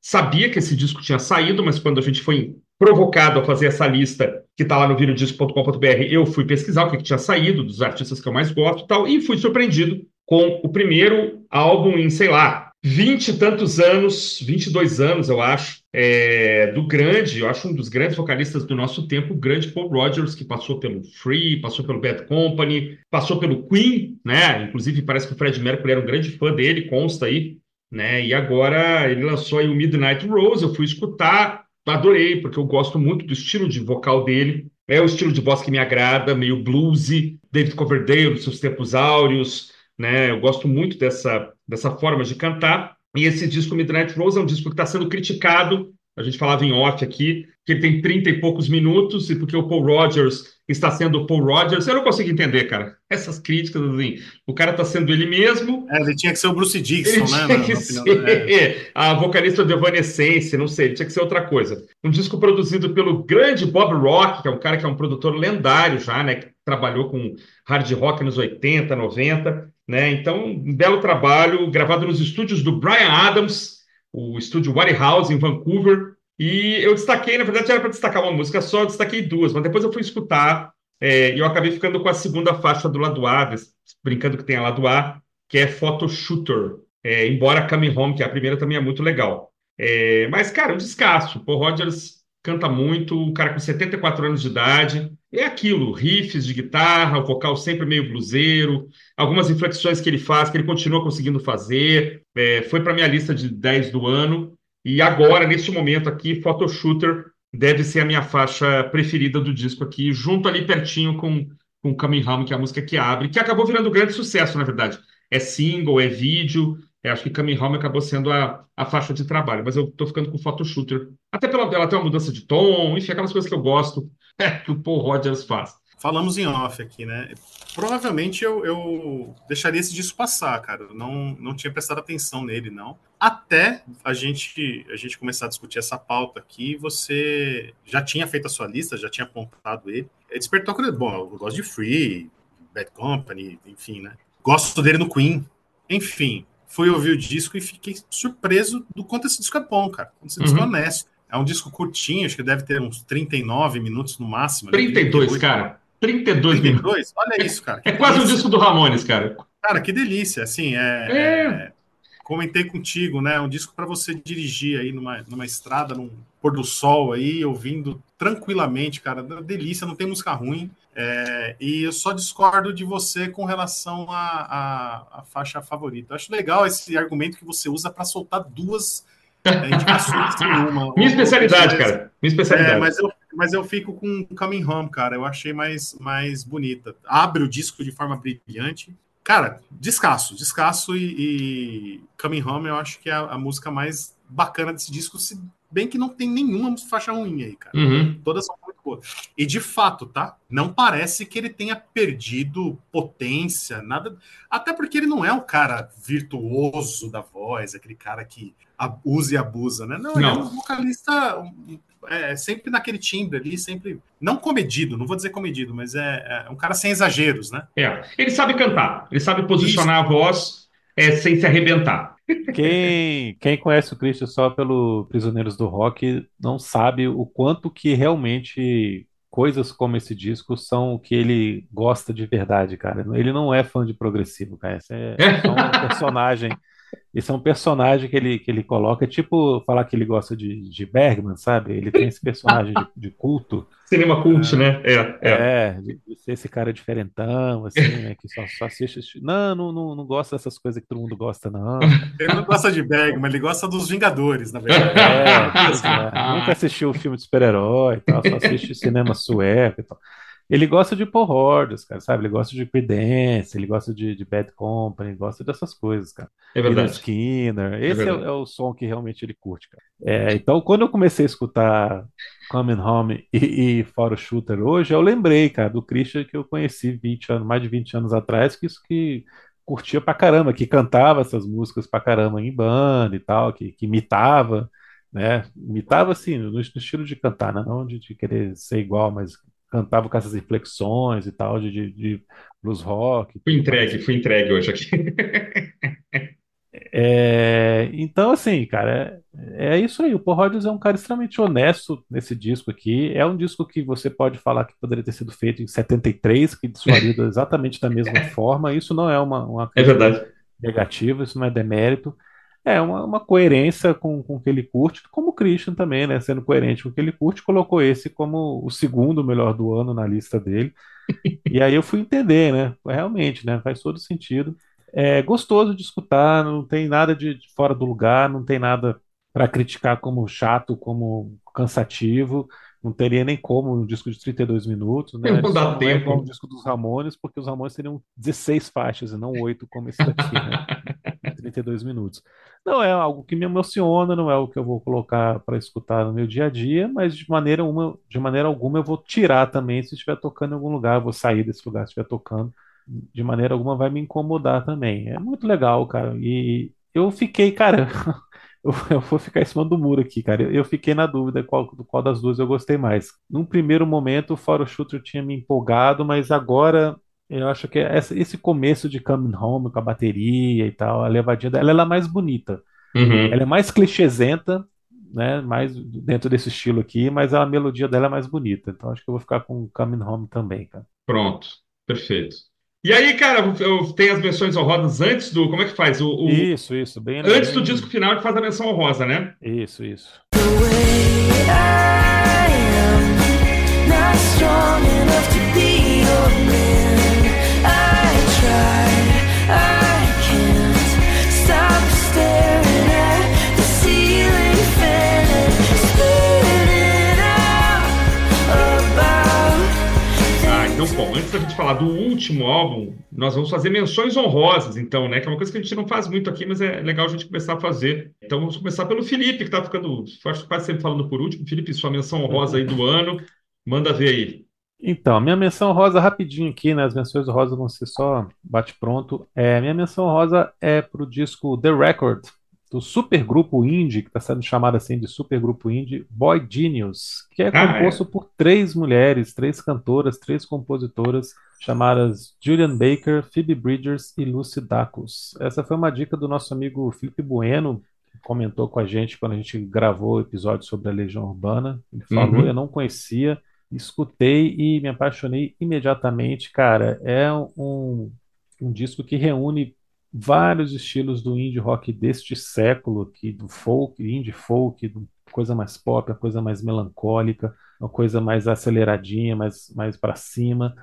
sabia que esse disco tinha saído, mas quando a gente foi provocado a fazer essa lista que está lá no videodisco.com.br, eu fui pesquisar o que, que, tinha saído dos artistas que eu mais gosto e tal, e fui surpreendido com o primeiro álbum em, sei lá, vinte e tantos anos, 22 anos, eu acho, é, do grande, eu acho um dos grandes vocalistas do nosso tempo, o grande Paul Rogers, que passou pelo Free, passou pelo Bad Company, passou pelo Queen, né? Inclusive, parece que o Fred Mercury era um grande fã dele, consta aí, né? E agora ele lançou aí o Midnight Rose, eu fui escutar, adorei, porque eu gosto muito do estilo de vocal dele. É o estilo de voz que me agrada, meio bluesy, David Coverdale, seus tempos áureos, né? Eu gosto muito dessa, dessa forma de cantar. E esse disco Midnight Rose é um disco que está sendo criticado. A gente falava em off aqui, que ele tem 30 e poucos minutos, e porque o Paul Rogers está sendo o Paul Rogers, eu não consigo entender, cara. Essas críticas, assim, o cara está sendo ele mesmo. É, ele tinha que ser o Bruce Dixon, ele né? Tinha que ser é. a vocalista de Evanescence, não sei, ele tinha que ser outra coisa. Um disco produzido pelo grande Bob Rock, que é um cara que é um produtor lendário já, né? Trabalhou com hard rock nos 80, 90. Né? Então, um belo trabalho gravado nos estúdios do Brian Adams, o estúdio Waterhouse em Vancouver. E eu destaquei, na verdade, era para destacar uma música só, eu destaquei duas, mas depois eu fui escutar é, e eu acabei ficando com a segunda faixa do lado A, brincando que tem a lado A, que é Photo Shooter. É, embora Coming Home, que é a primeira, também é muito legal. É, mas, cara, um descasso. Paul Rogers canta muito, um cara com 74 anos de idade. É aquilo, riffs de guitarra, o vocal sempre meio bluseiro, algumas inflexões que ele faz, que ele continua conseguindo fazer. É, foi para minha lista de 10 do ano. E agora, neste momento aqui, Photoshooter deve ser a minha faixa preferida do disco aqui, junto ali pertinho com, com Coming Home, que é a música que abre, que acabou virando grande sucesso, na verdade. É single, é vídeo, eu acho que Coming Home acabou sendo a, a faixa de trabalho, mas eu tô ficando com Photo Shooter. Até pela ela tem uma mudança de tom, enfim, aquelas coisas que eu gosto é, que o Paul Rogers faz. Falamos em off aqui, né? Provavelmente eu, eu deixaria esse disco passar, cara. Não, não tinha prestado atenção nele, não. Até a gente, a gente começar a discutir essa pauta aqui, você já tinha feito a sua lista, já tinha apontado ele. Ele despertou curiosidade. Bom, eu gosto de Free, Bad Company, enfim, né? Gosto dele no Queen. Enfim, fui ouvir o disco e fiquei surpreso do quanto esse disco é bom, cara. Quanto esse disco é uhum. honesto. É um disco curtinho, acho que deve ter uns 39 minutos no máximo. 32, né? cara. 32, 32 minutos. Olha isso, cara. É quase um disco do Ramones, cara. Cara, que delícia. Assim, é. é... é comentei contigo, né? Um disco para você dirigir aí numa, numa estrada, num pôr do sol aí, ouvindo tranquilamente, cara. Delícia, não tem música ruim. É, e eu só discordo de você com relação à faixa favorita. Eu acho legal esse argumento que você usa para soltar duas é, indicações em uma. Minha especialidade, cara. Minha especialidade. É, mas, eu, mas eu fico com Coming Home, cara. Eu achei mais, mais bonita. Abre o disco de forma brilhante. Cara, descasso, descasso e, e Coming Home eu acho que é a, a música mais bacana desse disco, se bem que não tem nenhuma faixa ruim aí, cara. Uhum. Todas são muito boas. E de fato, tá? Não parece que ele tenha perdido potência, nada. Até porque ele não é o cara virtuoso da voz, aquele cara que usa e abusa, né? Não, não. ele é um vocalista é, sempre naquele timbre ali, sempre. Não comedido, não vou dizer comedido, mas é, é um cara sem exageros, né? É. Ele sabe cantar, ele sabe posicionar Isso. a voz é, sem se arrebentar. Quem, quem conhece o Cristo só pelo Prisioneiros do Rock não sabe o quanto que realmente coisas como esse disco são o que ele gosta de verdade, cara. Ele não é fã de progressivo, cara. Esse é, é um personagem esse é um personagem que ele, que ele coloca, é tipo falar que ele gosta de, de Bergman, sabe? Ele tem esse personagem de, de culto. Cinema cult, ah, né? É, é. é de, de, ser esse cara diferentão, assim, né? Que só, só assiste. Não, não, não, não gosta dessas coisas que todo mundo gosta, não. Ele não gosta de Bergman, ele gosta dos Vingadores, na verdade. É, é. Nunca assistiu filme de super-herói e tal, só assiste cinema sueco e tal. Ele gosta de Paul Rogers, cara, sabe? Ele gosta de Creedence, ele gosta de, de Bad Company, gosta dessas coisas, cara. É verdade. Skinner, é esse é, é, é, o som que realmente ele curte, cara. É, então, quando eu comecei a escutar Coming Home e, e Fora Shooter hoje, eu lembrei, cara, do Christian que eu conheci 20 anos, mais de 20 anos atrás, que isso que curtia pra caramba, que cantava essas músicas pra caramba em banda e tal, que, que imitava, né? Imitava assim, no, no estilo de cantar, né? não de, de querer ser igual, mas cantava com essas inflexões e tal, de, de, de blues rock. Fui entregue, fui entregue hoje aqui. É, então, assim, cara, é, é, isso aí. O Paul Rodgers é um cara extremamente honesto nesse disco aqui. É um disco que você pode falar que poderia ter sido feito em 73, que dissuadido exatamente da mesma forma. Isso não é uma, uma é negativa, isso não é demérito. É uma, uma coerência com, com o que ele curte, como o Christian também, né? Sendo coerente com o que ele curte, colocou esse como o segundo melhor do ano na lista dele. E aí eu fui entender, né? Realmente, né? Faz todo sentido. É gostoso de escutar, não tem nada de, de fora do lugar, não tem nada para criticar como chato, como cansativo. Não teria nem como um disco de 32 minutos, né? Não dá tempo. É como um disco dos Ramones, porque os Ramones teriam 16 faixas e não 8 como esse daqui, né? 32 minutos. Não é algo que me emociona, não é algo que eu vou colocar para escutar no meu dia a dia, mas de maneira, uma, de maneira alguma eu vou tirar também se estiver tocando em algum lugar, vou sair desse lugar se estiver tocando. De maneira alguma vai me incomodar também. É muito legal, cara. E eu fiquei, cara, eu, vou ficar em cima do muro aqui, cara. Eu, fiquei na dúvida qual, qual das duas eu gostei mais. Num primeiro momento, o Faro Shooter tinha me empolgado, mas agora eu acho que essa, esse começo de Coming Home com a bateria e tal, a levadinha dela, ela é mais bonita. Uhum. Ela é mais clichêsenta, né? Mais dentro desse estilo aqui, mas a melodia dela é mais bonita. Então acho que eu vou ficar com Coming Home também, cara. Pronto, perfeito. E aí, cara, eu tenho as menções honrosas antes do. Como é que faz? O, o... Isso, isso, bem. Antes bem... do disco final, que faz a menção honrosa, né? Isso, isso. Bom, antes da gente falar do último álbum, nós vamos fazer menções honrosas, então, né? Que é uma coisa que a gente não faz muito aqui, mas é legal a gente começar a fazer. Então vamos começar pelo Felipe, que tá ficando, acho quase sempre falando por último. Felipe, sua menção honrosa aí do ano, manda ver aí. Então, minha menção rosa rapidinho aqui, né? As menções rosas vão ser só bate pronto. É, minha menção rosa é pro disco The Record, do supergrupo indie, que está sendo chamado assim de supergrupo indie, Boy Genius, que é Ah, composto por três mulheres, três cantoras, três compositoras, chamadas Julian Baker, Phoebe Bridgers e Lucy Dacus. Essa foi uma dica do nosso amigo Felipe Bueno, que comentou com a gente quando a gente gravou o episódio sobre a Legião Urbana. Ele falou, Uhum. eu não conhecia, escutei e me apaixonei imediatamente. Cara, é um, um disco que reúne vários estilos do indie rock deste século aqui, do folk, indie folk, coisa mais pop, a coisa mais melancólica, uma coisa mais aceleradinha, mais, mais para cima.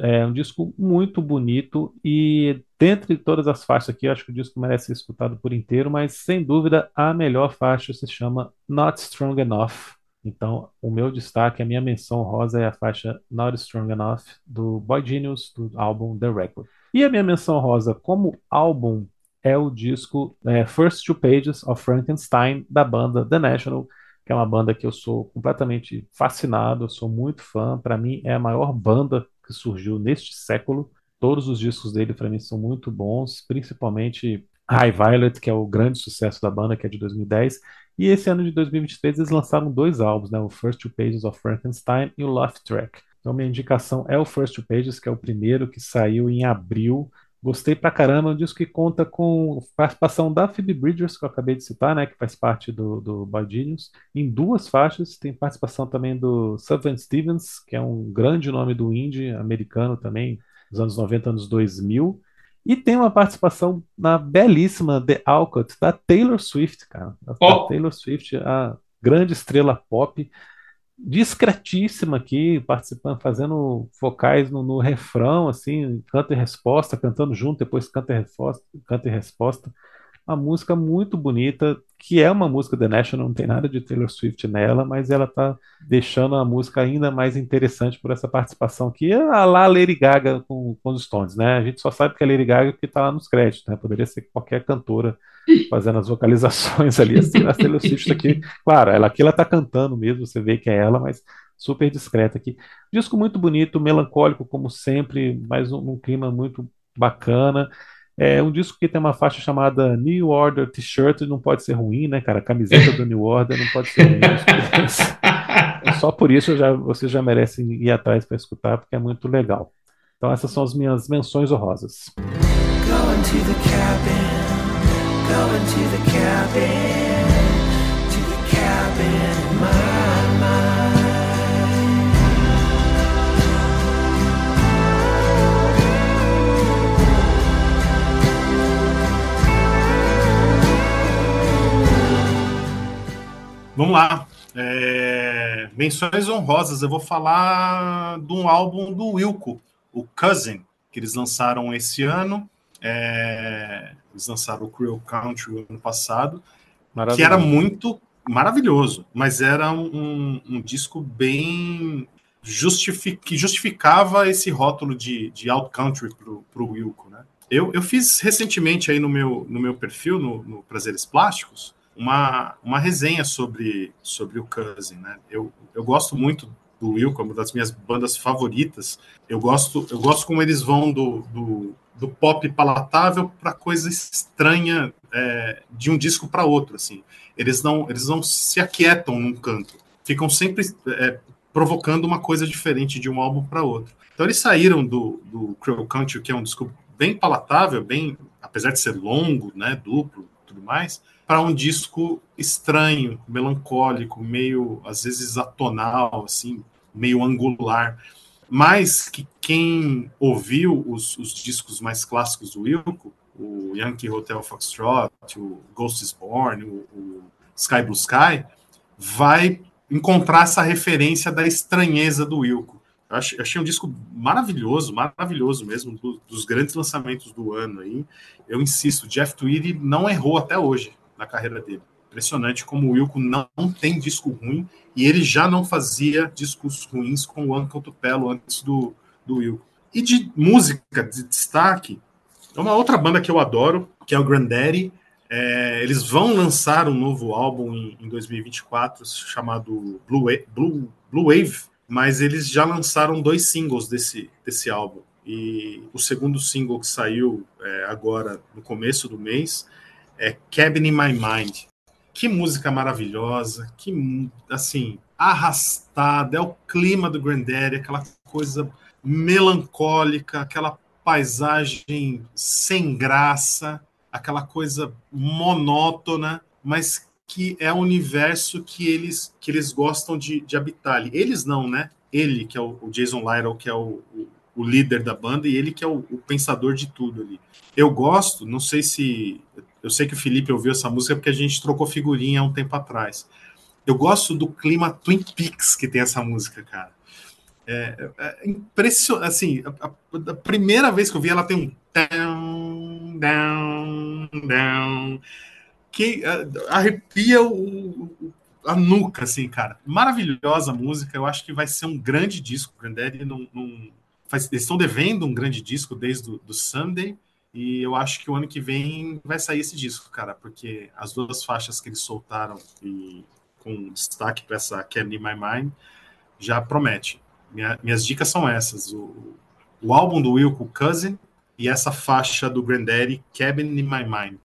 É um disco muito bonito e dentre todas as faixas aqui, acho que o disco merece ser escutado por inteiro, mas sem dúvida a melhor faixa se chama Not Strong Enough. Então, o meu destaque, a minha menção rosa é a faixa Not Strong Enough do Boy Genius, do álbum The Record. E a minha menção rosa como álbum é o disco é, First Two Pages of Frankenstein, da banda The National, que é uma banda que eu sou completamente fascinado, eu sou muito fã. Para mim, é a maior banda que surgiu neste século. Todos os discos dele, para mim, são muito bons, principalmente High Violet, que é o grande sucesso da banda, que é de 2010. E esse ano de 2023 eles lançaram dois álbuns, né? O First Two Pages of Frankenstein e o Love Track. Então, minha indicação é o First Two Pages, que é o primeiro que saiu em abril. Gostei pra caramba, é um disco que conta com participação da Phoebe Bridgers, que eu acabei de citar, né, que faz parte do, do Boy Genius, em duas faixas. Tem participação também do Sufjan Stevens, que é um grande nome do indie americano também, dos anos 90, anos 2000. E tem uma participação na belíssima The Alcott, da Taylor Swift, cara. Ó. Taylor Swift, a grande estrela pop discretíssima aqui, participando, fazendo vocais no, no refrão, assim, canta e resposta, cantando junto, depois canta e resposta, canta e resposta. Uma música muito bonita, que é uma música The National, não tem nada de Taylor Swift nela, mas ela tá deixando a música ainda mais interessante por essa participação que é a lá Lady Gaga com, com os Stones, né? A gente só sabe que é Lady Gaga porque tá lá nos créditos, né? Poderia ser qualquer cantora fazendo as vocalizações ali. A Taylor Swift aqui, claro, ela aqui ela tá cantando mesmo, você vê que é ela, mas super discreta aqui. Disco muito bonito, melancólico como sempre, mas um, um clima muito bacana. É um disco que tem uma faixa chamada New Order T-shirt, não pode ser ruim, né, cara? A camiseta do New Order não pode ser ruim. Só por isso já, vocês já merecem ir atrás para escutar, porque é muito legal. Então essas são as minhas menções honrosas. Going to the cabin, going to the cabin, Vamos lá. É, menções honrosas. Eu vou falar de um álbum do Wilco, o Cousin, que eles lançaram esse ano. É, eles lançaram o Cruel Country o ano passado, que era muito maravilhoso, mas era um, um, disco bem justifi que justificava esse rótulo de, de alt country para o Wilco, né? Eu, eu fiz recentemente aí no meu, no meu perfil, no, no Prazeres Plásticos, uma, uma resenha sobre, sobre o Cousin, né? Eu, eu gosto muito do Wilco, é uma das minhas bandas favoritas. Eu gosto, eu gosto como eles vão do, do, do pop palatável para coisa estranha é, de um disco para outro, assim. Eles não, eles não se aquietam num canto, ficam sempre é, provocando uma coisa diferente de um álbum para outro. Então eles saíram do, do Cruel Country, que é um disco bem palatável, bem, apesar de ser longo, né, duplo, tudo mais, para um disco estranho, melancólico, meio às vezes atonal, assim, meio angular. Mas que quem ouviu os, os discos mais clássicos do Wilco, o Yankee Hotel Foxtrot, o Ghost is Born, o, o Sky Blue Sky, vai encontrar essa referência da estranheza do Wilco. Eu achei, achei um disco maravilhoso, maravilhoso mesmo, do, dos grandes lançamentos do ano aí. Eu insisto, Jeff Tweedy não errou até hoje na carreira dele. Impressionante como o Wilco não, tem disco ruim e ele já não fazia discos ruins com o Uncle Tupelo antes do, do Will. E de música de destaque, é uma outra banda que eu adoro, que é o Granddaddy. É, eles vão lançar um novo álbum em, em 2024 chamado Blue Wave, Blue, Blue Wave, mas eles já lançaram dois singles desse, desse álbum. E o segundo single que saiu é, agora no começo do mês é Cabin in My Mind. Que música maravilhosa, que assim, arrastada, é o clima do Granddaddy, aquela coisa melancólica, aquela paisagem sem graça, aquela coisa monótona, mas que é o universo que eles que eles gostam de, de habitar. Eles não, né? Ele, que é o, o Jason Lytle, que é o, o, o, líder da banda, e ele que é o, pensador de tudo ali. Eu gosto, não sei se. Eu sei que o Felipe ouviu essa música porque a gente trocou figurinha há um tempo atrás. Eu gosto do clima Twin Peaks que tem essa música, cara. É, é, é impressionante. Assim, a, a, a, primeira vez que eu vi ela tem um down, down, down, que uh, arrepia o, a nuca, assim, cara. Maravilhosa música. Eu acho que vai ser um grande disco. O Granddaddy não, não faz, eles estão devendo um grande disco desde o do Sunday. E eu acho que o ano que vem vai sair esse disco, cara, porque as duas faixas que eles soltaram e com destaque para essa Candy in My Mind já promete. Minha, minhas dicas são essas: o, o álbum do Will com Cousin e essa faixa do Granddaddy, Cabin in My Mind.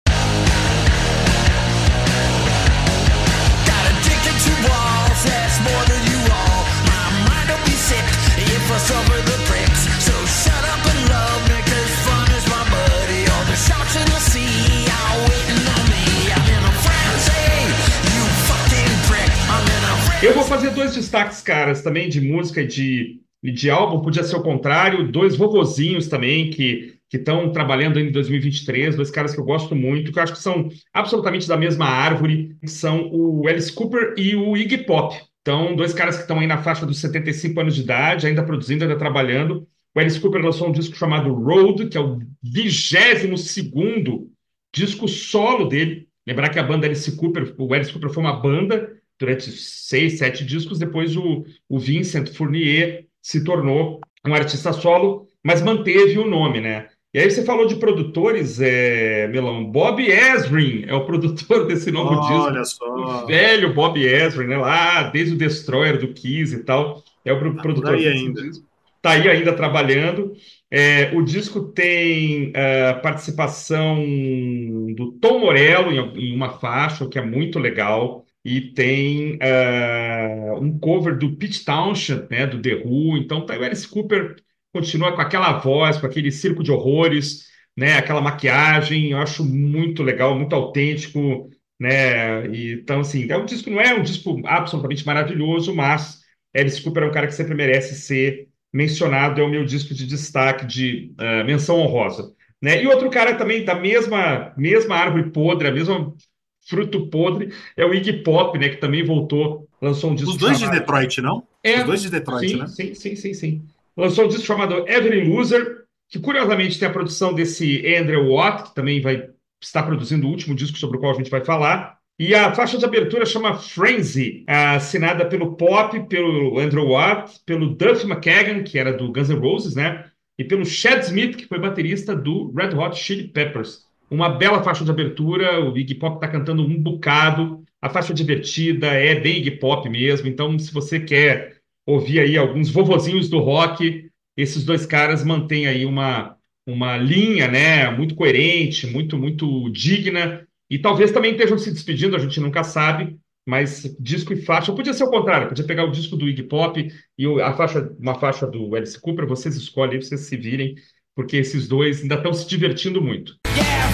Eu vou fazer dois destaques, caras, também de música e de, de álbum. Podia ser o contrário, dois vovozinhos também que estão trabalhando em 2023, dois caras que eu gosto muito, que eu acho que são absolutamente da mesma árvore, são o Alice Cooper e o Iggy Pop. Então, dois caras que estão aí na faixa dos 75 anos de idade, ainda produzindo, ainda trabalhando. O Alice Cooper lançou um disco chamado Road, que é o 22 segundo disco solo dele. Lembrar que a banda Alice Cooper, o Alice Cooper foi uma banda durante seis, sete discos, depois o, o Vincent Fournier se tornou um artista solo, mas manteve o nome, né? E aí você falou de produtores, é, Melão. Bob Ezrin é o produtor desse novo Olha disco. Só. O velho Bob Ezrin, né? Lá desde o Destroyer do Kiss e tal. É o tá produtor aí ainda. disco. Está aí ainda trabalhando. É, o disco tem uh, participação do Tom Morello em, em, uma faixa, que é muito legal. E tem uh, um cover do Pete Townshend, né, do The Who. Então tá o Alice Cooper continua com aquela voz, com aquele circo de horrores, né? Aquela maquiagem, eu acho muito legal, muito autêntico, né? Então, assim, é um disco, não é um disco absolutamente maravilhoso, mas Alice Cooper é um cara que sempre merece ser mencionado, é o meu disco de destaque, de uh, menção honrosa. Né? E outro cara também da mesma, mesma árvore podre, a mesma fruto podre, é o Iggy Pop, né? Que também voltou, lançou um disco. Os dois chamado... de Detroit, não? É, Os dois de Detroit, sim, né? Sim, sim, sim, sim lançou um disco chamado Every Loser, que curiosamente tem a produção desse Andrew Watt, que também vai estar produzindo o último disco sobre o qual a gente vai falar. E a faixa de abertura chama Frenzy, assinada pelo Pop, pelo Andrew Watt, pelo Duff McKagan, que era do Guns N' Roses, né? E pelo Chad Smith, que foi baterista do Red Hot Chili Peppers. Uma bela faixa de abertura, o Iggy Pop está cantando um bocado, a faixa divertida, é bem Iggy Pop mesmo, então se você quer ouvir aí alguns vovozinhos do rock. Esses dois caras mantêm aí uma, uma linha, né, muito coerente, muito, muito digna, e talvez também estejam se despedindo, a gente nunca sabe, mas disco e faixa, podia ser o contrário, podia pegar o disco do Iggy Pop e a faixa, uma faixa do Alice Cooper, vocês escolhem, vocês se virem, porque esses dois ainda estão se divertindo muito. Yeah,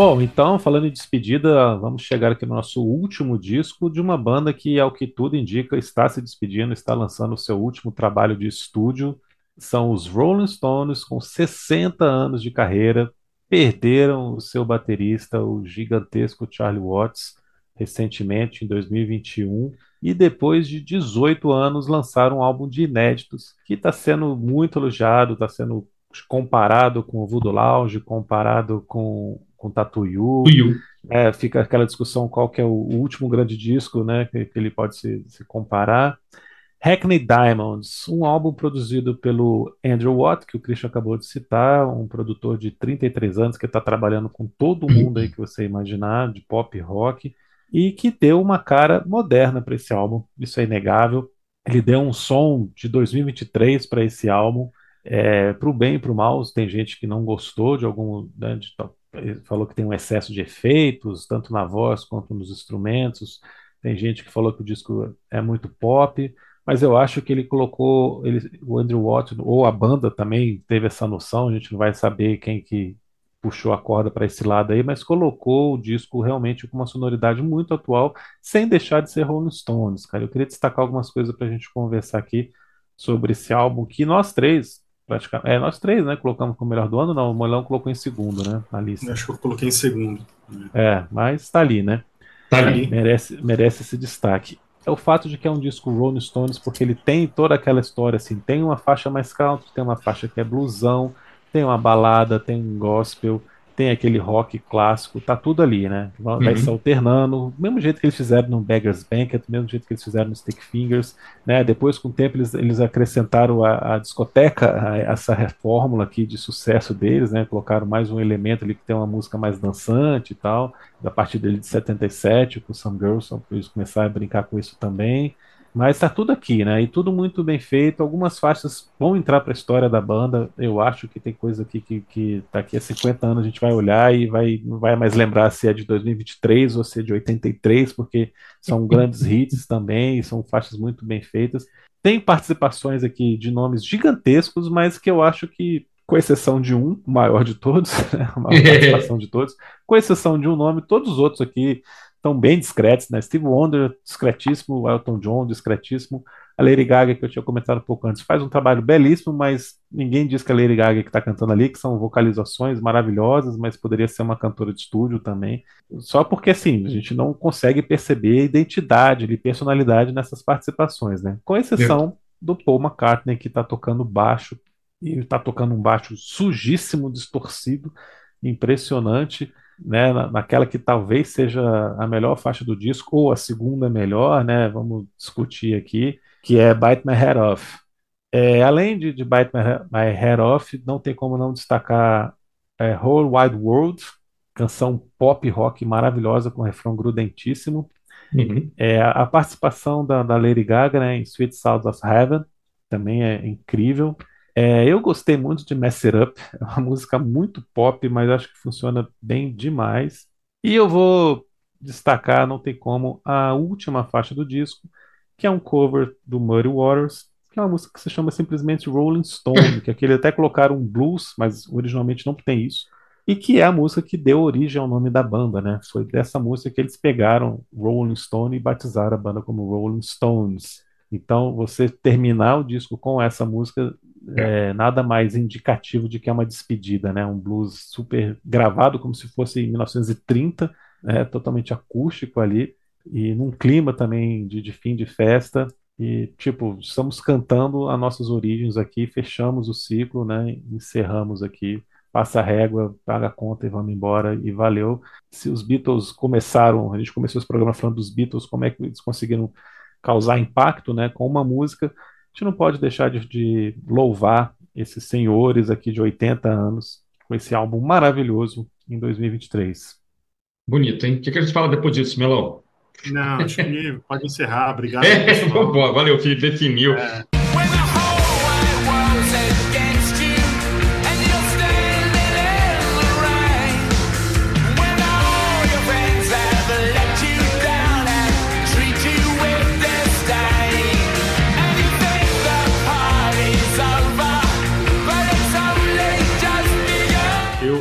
Bom, então, falando em despedida, vamos chegar aqui no nosso último disco de uma banda que, ao que tudo indica, está se despedindo, está lançando o seu último trabalho de estúdio. São os Rolling Stones, com 60 anos de carreira, perderam o seu baterista, o gigantesco Charlie Watts, recentemente, em 2021. e depois de 18 anos lançaram um álbum de inéditos que está sendo muito elogiado, está sendo comparado com o Voodoo Lounge, comparado com, com Tatu Yu. Tuiu. É, fica aquela discussão qual que é o, o último grande disco, né, que, que ele pode se, se comparar. Hackney Diamonds, um álbum produzido pelo Andrew Watt, que o Christian acabou de citar, um produtor de 33 anos que está trabalhando com todo mundo aí que você imaginar, de pop rock, e que deu uma cara moderna para esse álbum, isso é inegável. Ele deu um som de 2023 para esse álbum, é, para o bem e para o mal. Tem gente que não gostou de algum, né, de falou que tem um excesso de efeitos, tanto na voz quanto nos instrumentos. Tem gente que falou que o disco é muito pop, mas eu acho que ele colocou, ele, o Andrew Watt, ou a banda também teve essa noção, a gente não vai saber quem que puxou a corda para esse lado aí, mas colocou o disco realmente com uma sonoridade muito atual, sem deixar de ser Rolling Stones, cara. Eu queria destacar algumas coisas para a gente conversar aqui sobre esse álbum que nós três, praticamente, é nós três, né, colocamos como melhor do ano, não, o Molão colocou em segundo, né, na lista. Acho que eu coloquei em segundo. É, mas tá ali, né? Tá ali. merece, merece esse destaque. É o fato de que é um disco Rolling Stones, porque ele tem toda aquela história, assim, tem uma faixa mais country, tem uma faixa que é blusão, tem uma balada, tem um gospel, tem aquele rock clássico, tá tudo ali, né? Vai Uhum. se alternando, do mesmo jeito que eles fizeram no Beggar's Banquet, do mesmo jeito que eles fizeram no Stick Fingers, né? Depois, com o tempo, eles, eles acrescentaram a, a discoteca, a- essa fórmula aqui de sucesso deles, né? Colocaram mais um elemento ali que tem uma música mais dançante e tal da partir dele de 77, com o Some Girls, eles começaram a brincar com isso também. Mas tá tudo aqui, né? E tudo muito bem feito. Algumas faixas vão entrar para a história da banda. Eu acho que tem coisa aqui que, que daqui a 50 anos a gente vai olhar e vai, não vai mais lembrar se é de 2023 ou se é de 83, porque são grandes hits também, são faixas muito bem feitas. Tem participações aqui de nomes gigantescos, mas que eu acho que, com exceção de um, o maior de todos, né? a maior participação de todos, com exceção de um nome, todos os outros aqui estão bem discretos, né? Steve Wonder, discretíssimo, Elton John, discretíssimo. A Lady Gaga, que eu tinha comentado um pouco antes, faz um trabalho belíssimo, mas ninguém diz que a Lady Gaga que está cantando ali, que são vocalizações maravilhosas, mas poderia ser uma cantora de estúdio também. Só porque, assim, a gente não consegue perceber identidade e personalidade nessas participações, né? Com exceção do Paul McCartney, que está tocando baixo, e está tocando um baixo sujíssimo, distorcido, impressionante, né, na- naquela que talvez seja a melhor faixa do disco, ou a segunda melhor, né, vamos discutir aqui, que é Bite My Head Off. É, além de, de Bite My Head Off, não tem como não destacar é, Whole Wide World, canção pop rock maravilhosa com refrão grudentíssimo. Uhum. É, a participação da, da Lady Gaga, né, em Sweet Sounds of Heaven também é incrível. É, eu gostei muito de Mess It Up, é uma música muito pop, mas acho que funciona bem demais. E eu vou destacar, não tem como, a última faixa do disco, que é um cover do Muddy Waters, que é uma música que se chama simplesmente Rolling Stone, que aqui eles até colocaram um blues, mas originalmente não tem isso. E que é a música que deu origem ao nome da banda, né? Foi dessa música que eles pegaram Rolling Stone e batizaram a banda como Rolling Stones. Então, você terminar o disco com essa música é nada mais indicativo de que é uma despedida, né? Um blues super gravado como se fosse em 1930, né? Totalmente acústico ali e num clima também de, de fim de festa. E, tipo, estamos cantando as nossas origens aqui, fechamos o ciclo, né? Encerramos aqui passa a régua, paga a conta e vamos embora e valeu. Se os Beatles começaram, a gente começou esse programa falando dos Beatles, como é que eles conseguiram causar impacto, né, com uma música, a gente não pode deixar de, de louvar esses senhores aqui de 80 anos com esse álbum maravilhoso em 2023. Bonito, hein? O que, que a gente fala depois disso, Melão? Não, acho que pode encerrar. Obrigado, É, boa, valeu, Felipe, definiu. É,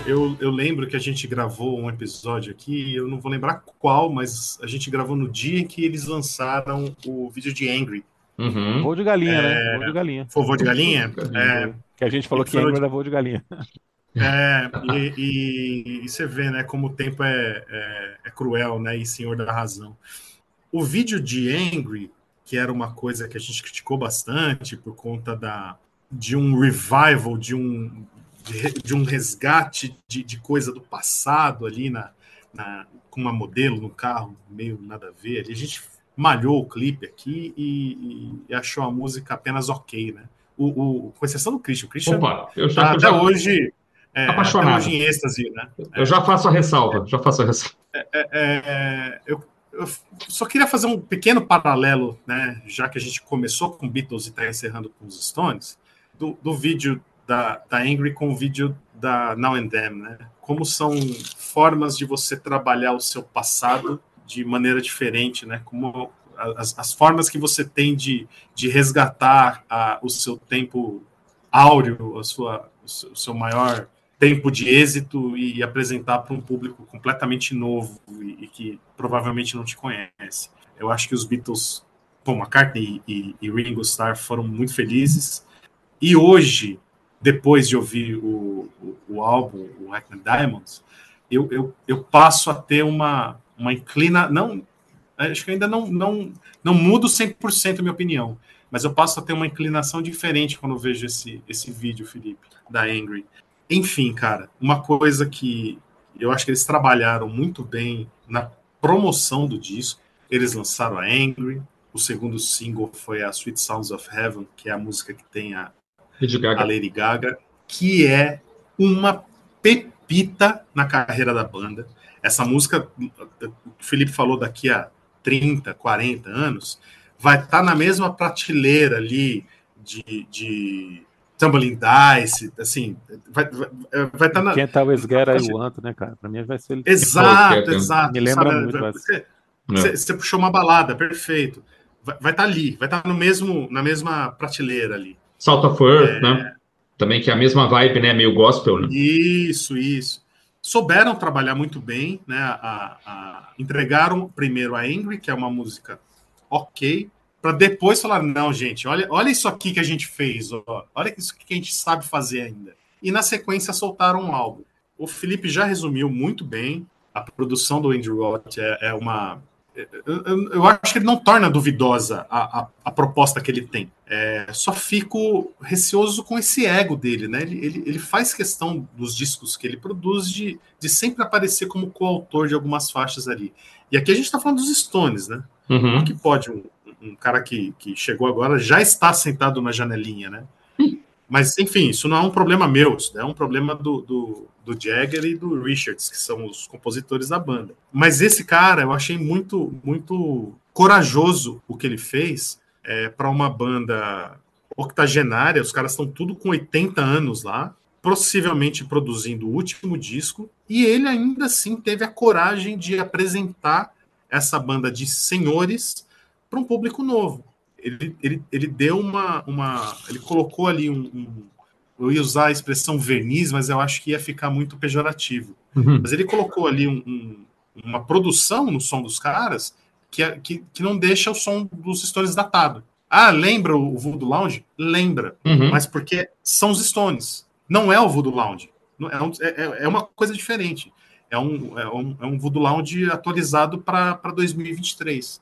eu, eu, lembro que a gente gravou um episódio aqui, eu não vou lembrar qual, mas a gente gravou no dia em que eles lançaram o vídeo de Angry. Uhum. Voo de galinha, né? Voo de galinha. Foi Voo de Galinha? É, Que a gente falou que Angry de- era voo de galinha. É, e, e- e você vê, né, como o tempo é, é, é cruel, né, e senhor da razão. o vídeo de Angry, que era uma coisa que a gente criticou bastante por conta da, de um revival, de um, de, de um resgate de, de coisa do passado ali na, na, com uma modelo no carro, meio nada a ver. Ali. A gente malhou o clipe aqui e, e achou a música apenas ok, né? O, o, com exceção do Christian. O Christian Opa, eu já, tá eu até já, hoje. É, Apaixonado. até hoje em êxtase, né? eu já faço a ressalva, já faço a ressalva. É, é, eu, eu só queria fazer um pequeno paralelo, né? Já que a gente começou com Beatles e está encerrando com os Stones, do, do vídeo da, da Angry com o vídeo da Now and Then, né? Como são formas de você trabalhar o seu passado de maneira diferente, né? Como as, as formas que você tem de, de resgatar a, o seu tempo áureo, a sua, o seu- maior tempo de êxito e, e apresentar para um público completamente novo e, e que provavelmente não te conhece. Eu acho que os Beatles, Paul McCartney e, e Ringo Starr foram muito felizes. E hoje, depois de ouvir o, o, o álbum, o Hackney Diamonds, eu, eu, eu passo a ter uma, uma inclina... Não, acho que ainda não, não, não mudo 100% a minha opinião, mas eu passo a ter uma inclinação diferente quando eu vejo esse, esse vídeo, Felipe, da Angry. Enfim, cara, uma coisa que eu acho que eles trabalharam muito bem na promoção do disco. Eles lançaram a Angry, o segundo single foi a Sweet Sounds of Heaven, que é a música que tem a, a Gaga. Lady Gaga, que é uma pepita na carreira da banda. Essa música, o Felipe falou daqui a 30, 40 anos, vai estar na mesma prateleira ali de, de Tumbling Dice, assim, vai estar vai tá na, Quem talvez Get I Want, né, cara? Pra mim vai ser. Exato, Qualquer, exato. Me lembra sabe? muito. Você, É. você- você puxou uma balada, perfeito. Vai estar ali, vai estar no mesmo, na mesma prateleira ali. Salt of Earth, né? Também que é a mesma vibe, né? Meio gospel, né? Isso, isso. Souberam trabalhar muito bem, né? A, a- entregaram primeiro a Angry, que é uma música ok, para depois falar: não, gente, olha, olha isso aqui que a gente fez, ó, olha isso que a gente sabe fazer ainda. E na sequência soltaram um álbum. O Felipe já resumiu muito bem. A produção do Andrew Watt é, é uma. Eu, eu- acho que ele não torna duvidosa a, a, a proposta que ele tem. É, só fico receoso com esse ego dele, né? Ele, ele, ele faz questão dos discos que ele produz de, de sempre aparecer como coautor de algumas faixas ali. E aqui a gente está falando dos Stones, né? Como Uhum. que pode um, um cara que, que chegou agora já está sentado na janelinha, né? Mas, enfim, isso não é um problema meu, isso é um problema do, do, do Jagger e do Richards, que são os compositores da banda. Mas esse cara, eu achei muito, muito corajoso o que ele fez para uma banda octogenária, os caras estão tudo com 80 anos lá, possivelmente produzindo o último disco, e ele ainda assim teve a coragem de apresentar essa banda de senhores para um público novo. Ele, ele, ele deu uma, uma. Ele colocou ali um, um- Eu ia usar a expressão verniz, mas eu acho que ia ficar muito pejorativo. Uhum. Mas ele colocou ali um- um- uma produção no som dos caras que, é- que, que não deixa o som dos Stones datado. Ah, lembra o Voodoo Lounge? Lembra Uhum. mas porque são os Stones. Não é o Voodoo Lounge. É, um- é- é uma coisa diferente. É um, é um, é um Voodoo Lounge atualizado para 2023.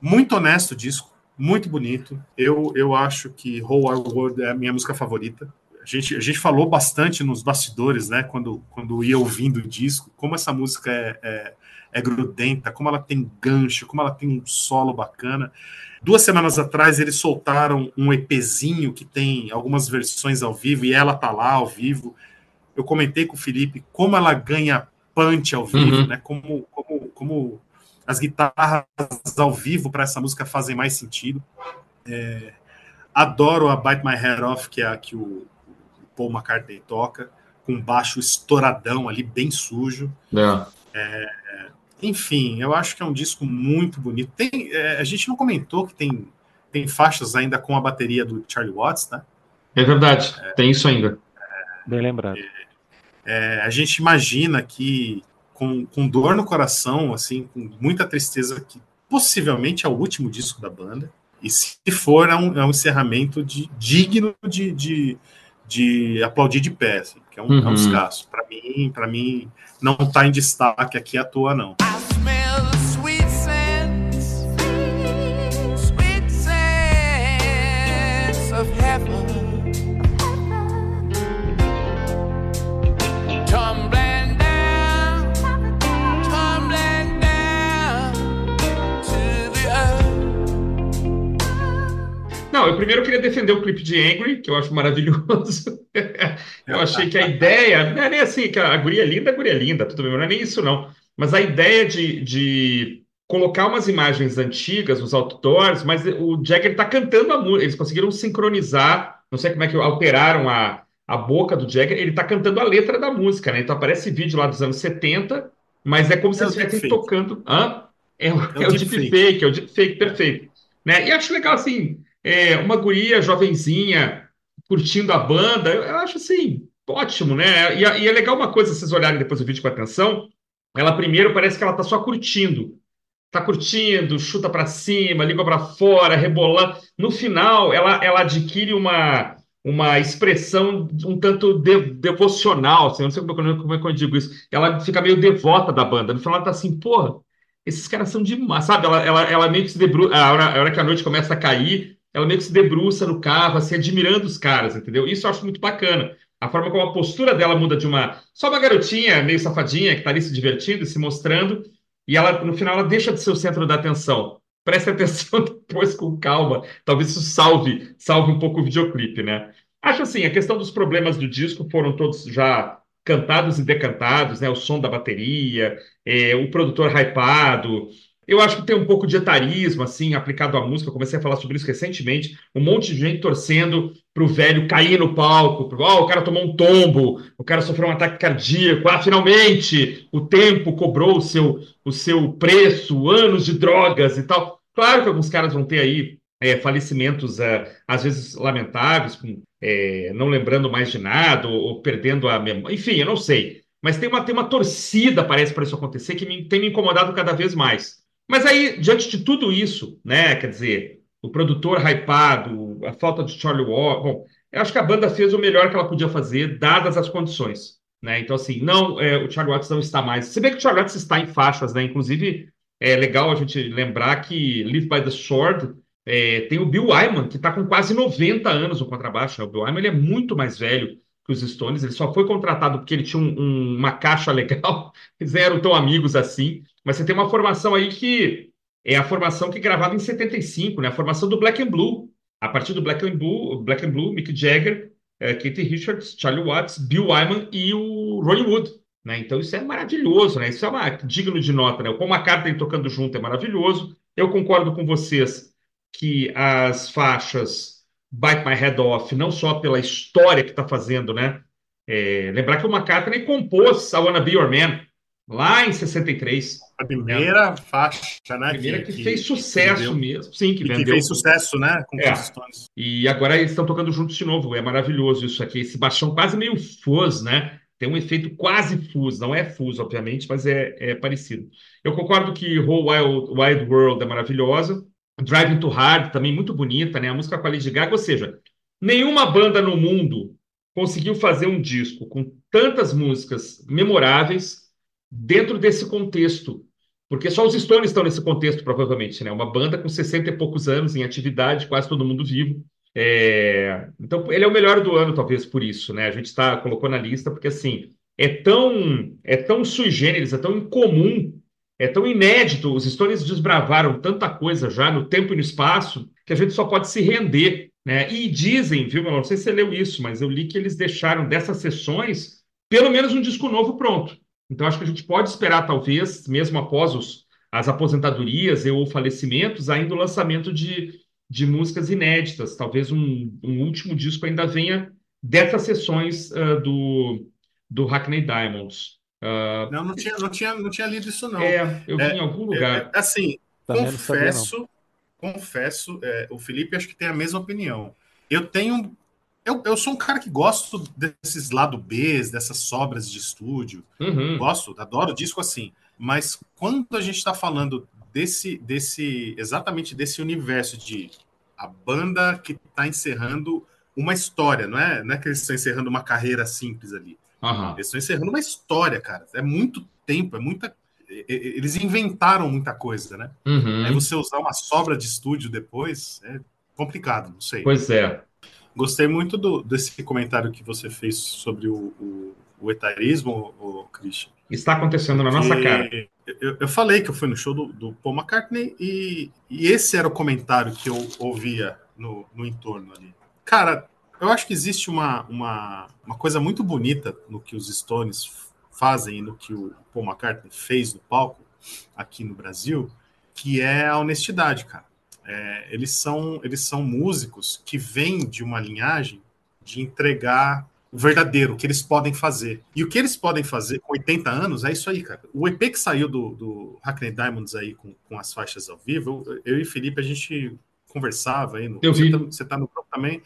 Muito honesto o disco, muito bonito. Eu, eu acho que Whole Our World é a minha música favorita. A gente, a gente falou bastante nos bastidores, né? Quando, quando ia ouvindo o disco, como essa música é, é, é grudenta, como ela tem gancho, como ela tem um solo bacana. Duas semanas atrás eles soltaram um EPzinho que tem algumas versões ao vivo e ela tá lá ao vivo. Eu comentei com o Felipe como ela ganha punch ao vivo, Uhum. né? Como, como, como as guitarras ao vivo para essa música fazem mais sentido. É, adoro a Bite My Head Off, que é a que o Paul McCartney toca, com baixo estouradão ali, bem sujo. É. Enfim, eu acho que é um disco muito bonito. Tem, é, a gente não comentou que tem, tem faixas ainda com a bateria do Charlie Watts, né? É verdade, tem isso ainda. Bem lembrado. É, a gente imagina que com, com dor no coração, assim, com muita tristeza, que possivelmente é o último disco da banda. E se for, é um, é um encerramento de, digno de, de, de aplaudir de pé, assim, que é um, é um Uhum. descasso. Para mim, para mim, não está em destaque aqui à toa, não. Não, eu primeiro queria defender o clipe de Angry, que eu acho maravilhoso. eu achei que a ideia, não é nem assim, que a guria é linda, a guria é linda, tudo bem, não é nem isso não. Mas a ideia de, de colocar umas imagens antigas nos outdoors, mas o Jagger está cantando a música, eles conseguiram sincronizar, não sei como é que alteraram a, a boca do Jagger, ele está cantando a letra da música, né? Então aparece vídeo lá dos anos 70, mas é como se É eles estivessem tocando. Hã? É, o- É é o deepfake, é o deepfake, perfeito. Né? E acho legal, assim, é, uma guria jovenzinha curtindo a banda, eu, eu acho, assim, ótimo, né? E, e é legal uma coisa, vocês olharem depois o vídeo com atenção, ela primeiro parece que ela tá só curtindo. Tá curtindo, chuta pra cima, língua pra fora, rebolando. No final, ela, ela adquire uma, uma expressão um tanto de- devocional, assim, não sei como, é que- como é que eu digo isso. Ela fica meio devota da banda. No final, ela tá assim, porra, esses caras são demais, sabe? Ela, ela, ela meio que se debruça, a hora, a hora que a noite começa a cair, ela meio que se debruça no carro, assim, admirando os caras, entendeu? Isso eu acho muito bacana. A forma como a postura dela muda de uma só uma garotinha meio safadinha que tá ali se divertindo e se mostrando, e ela no final ela deixa de ser o centro da atenção. Preste atenção depois com calma. Talvez isso salve, salve um pouco o videoclipe, né? Acho assim, a questão dos problemas do disco foram todos já cantados e decantados, né? O som da bateria, é, o produtor hypado. Eu acho que tem um pouco de etarismo, assim, aplicado à música. Eu comecei a falar sobre isso recentemente. Um monte de gente torcendo pro velho cair no palco. Pro, "Ó, o cara tomou um tombo, o cara sofreu um ataque cardíaco. Ah, finalmente, o tempo cobrou o seu, o seu preço, anos de drogas e tal. Claro que alguns caras vão ter aí é, falecimentos, é, às vezes lamentáveis, com, é, não lembrando mais de nada, ou, ou perdendo a memória. Enfim, eu não sei. Mas tem uma, tem uma torcida, parece, para isso acontecer, que me, tem me incomodado cada vez mais. Mas aí, diante de tudo isso, né, quer dizer, o produtor hypado, a falta de Charlie Wall, bom, eu acho que a banda fez o melhor que ela podia fazer, dadas as condições, né? Então, assim, não, é, o Charlie Watts não está mais. Se bem que o Charlie Watts está em faixas, né? Inclusive, é legal a gente lembrar que Live by the Sword é, tem o Bill Wyman, que está com quase 90 anos no contrabaixo. Né? O Bill Wyman ele é muito mais velho que os Stones, ele só foi contratado porque ele tinha um- um- uma caixa legal, eles eram tão amigos assim, mas você tem uma formação aí que é a formação que gravava em 75, né? A formação do Black and Blue. A partir do Black and Blue, Black and Blue, Mick Jagger, eh, Keith Richards, Charlie Watts, Bill Wyman e o Ronnie Wood, né? Então isso é maravilhoso, né? Isso é uma, digno de nota, né? O Paul McCartney tocando junto é maravilhoso. Eu concordo com vocês que as faixas Bite My Head Off, não só pela história que está fazendo, né? É, lembrar que o McCartney compôs I Wanna Be Your Man lá em 63. A primeira faixa, né? Primeira que, fez sucesso vendeu- mesmo. Sim, que que fez sucesso, né? Com É. E agora eles estão tocando juntos de novo. É maravilhoso isso aqui. Esse baixão quase meio fuzz, né? Tem um efeito quase fuzz. Não é fuzz, obviamente, mas é, é parecido. Eu concordo que Whole Wild, Wild World é maravilhosa. Driving to Hard também muito bonita, né? A música com a Lady Gaga. Ou seja, nenhuma banda no mundo conseguiu fazer um disco com tantas músicas memoráveis dentro desse contexto. Porque só os Stones estão nesse contexto, provavelmente, né? Uma banda com 60 e poucos anos em atividade, quase todo mundo vivo. É, Então, ele é o melhor do ano, talvez por isso, né? A gente está colocou na lista porque assim é tão é tão sui generis, é tão incomum, é tão inédito. Os Stones desbravaram tanta coisa já no tempo e no espaço que a gente só pode se render, né? E dizem, viu? Não sei se você leu isso, mas eu li que eles deixaram dessas sessões pelo menos um disco novo pronto. Então, acho que a gente pode esperar, talvez, mesmo após os, as aposentadorias e ou falecimentos, ainda o lançamento de, de músicas inéditas. Talvez um, um último disco ainda venha dessas sessões ah, do, do Hackney Diamonds. Ah, Não, não tinha, não, tinha, não tinha lido isso, não. é, eu vi É, em algum É, lugar. é, assim, Também não sabia, não. confesso, confesso, é, o Felipe acho que tem a mesma opinião. Eu tenho. Eu, eu sou um cara que gosto desses lado Bs, dessas sobras de estúdio. Uhum. Gosto, adoro disco assim. Mas quando a gente está falando desse, desse, exatamente desse universo de a banda que está encerrando uma história, não é? Não é que eles estão encerrando uma carreira simples ali. Aham. Eles estão encerrando uma história, cara. É muito tempo, é muita. Eles inventaram muita coisa, né? Uhum. Aí você usar uma sobra de estúdio depois é complicado, não sei. Pois é. Gostei muito do- desse comentário que você fez sobre o, o, o etarismo, o Christian. Está acontecendo na nossa Que cara. Eu, eu falei que eu fui no show do, do Paul McCartney e, e esse era o comentário que eu ouvia no, no entorno ali. Cara, eu acho que existe uma, uma, uma coisa muito bonita no que os Stones fazem e no que o Paul McCartney fez no palco aqui no Brasil, que é a honestidade, cara. É, eles, são, eles são músicos que vêm de uma linhagem de entregar o verdadeiro, o que eles podem fazer. E o que eles podem fazer com 80 anos é isso aí, cara. O EP que saiu do, do Hackney Diamonds aí com, com as faixas ao vivo, eu, eu e Felipe, a gente conversava aí. No, Eu vi. Você, tá, você tá no grupo também.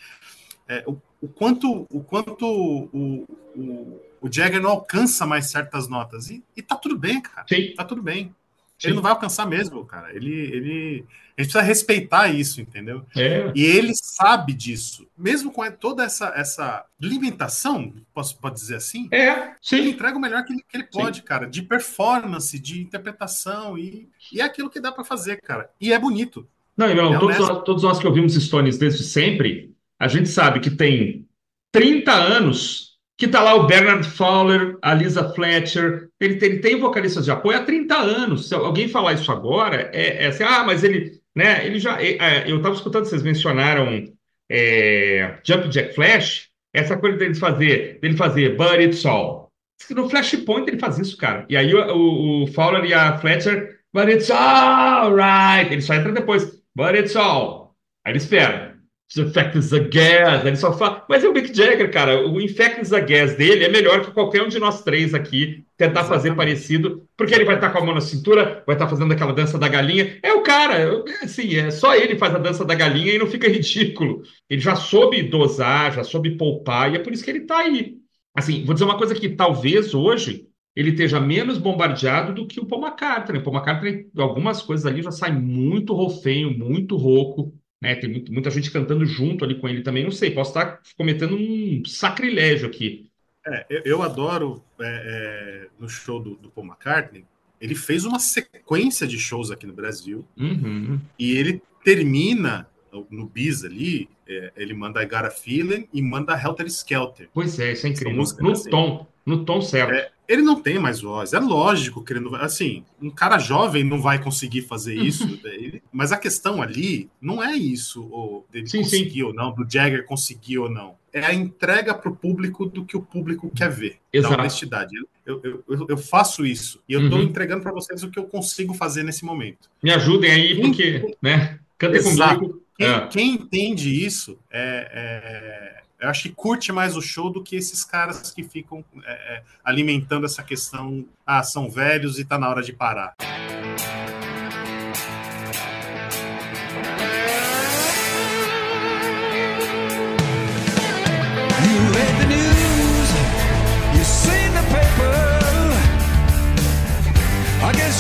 É, o, o quanto, o, quanto o, o, o Jagger não alcança mais certas notas. E, e tá tudo bem, cara. Sim. Tá tudo bem. Sim. Ele não vai alcançar mesmo, cara. Ele, ele, a gente precisa respeitar isso, entendeu? É. E ele sabe disso. Mesmo com toda essa, essa limitação, posso pode dizer assim, É, ele sim. entrega o melhor que ele, que ele pode, cara, de performance, de interpretação, e, e é aquilo que dá pra fazer, cara. E é bonito. Não, irmão, É todos, nós, todos nós que ouvimos Stones desde sempre, a gente sabe que tem 30 anos que tá lá o Bernard Fowler, a Lisa Fletcher, ele tem, ele tem vocalistas de apoio há 30 anos. Se alguém falar isso agora, é, é assim, ah, mas ele, né, ele já, é, é, eu estava escutando, vocês mencionaram é, Jump Jack Flash, essa coisa dele fazer, dele fazer But It's All. No Flashpoint ele faz isso, cara. E aí o, o, o Fowler e a Fletcher, But It's All Right. Ele só entra depois, But It's All. Aí ele espera. Infect is a gas. Ele só fala. Mas é o Mick Jagger, cara. O Infect is a gas dele é melhor que qualquer um de nós três aqui tentar fazer Exatamente. parecido, porque ele vai estar com a mão na cintura, vai estar fazendo aquela dança da galinha. É o cara, assim, é só ele faz a dança da galinha e não fica ridículo. Ele já soube dosar, já soube poupar, e é por isso que ele tá aí. Assim, vou dizer uma coisa que talvez hoje ele esteja menos bombardeado do que o Paul McCartney. O Paul McCartney, algumas coisas ali já saem muito rofenho, muito rouco, né? Tem muito- muita gente cantando junto ali com ele também. Não sei, posso estar cometendo um sacrilégio aqui. É, eu, eu adoro é, é, no show do, do Paul McCartney. Ele fez uma sequência de shows aqui no Brasil Uhum. e ele termina no bis ali. é, ele manda I Got a Feeling e manda Helter Skelter. Pois é, isso é incrível. No assim. tom, no tom certo. Ele não tem mais voz. É lógico que ele não vai. Assim, um cara jovem não vai conseguir fazer isso. né? Ele- mas a questão ali não é isso, ou dele Sim, conseguir ou não, do Jagger conseguir ou não. É a entrega para o público do que o público quer ver. Exato. Da honestidade. Eu, eu, eu, faço isso. E eu estou Uhum. entregando para vocês o que eu consigo fazer nesse momento. Me ajudem aí, porque, né? Exato. comigo. Quem, É. quem entende isso, é, é- eu acho que curte mais o show do que esses caras que ficam é, é, alimentando essa questão. Ah, são velhos e tá na hora de parar.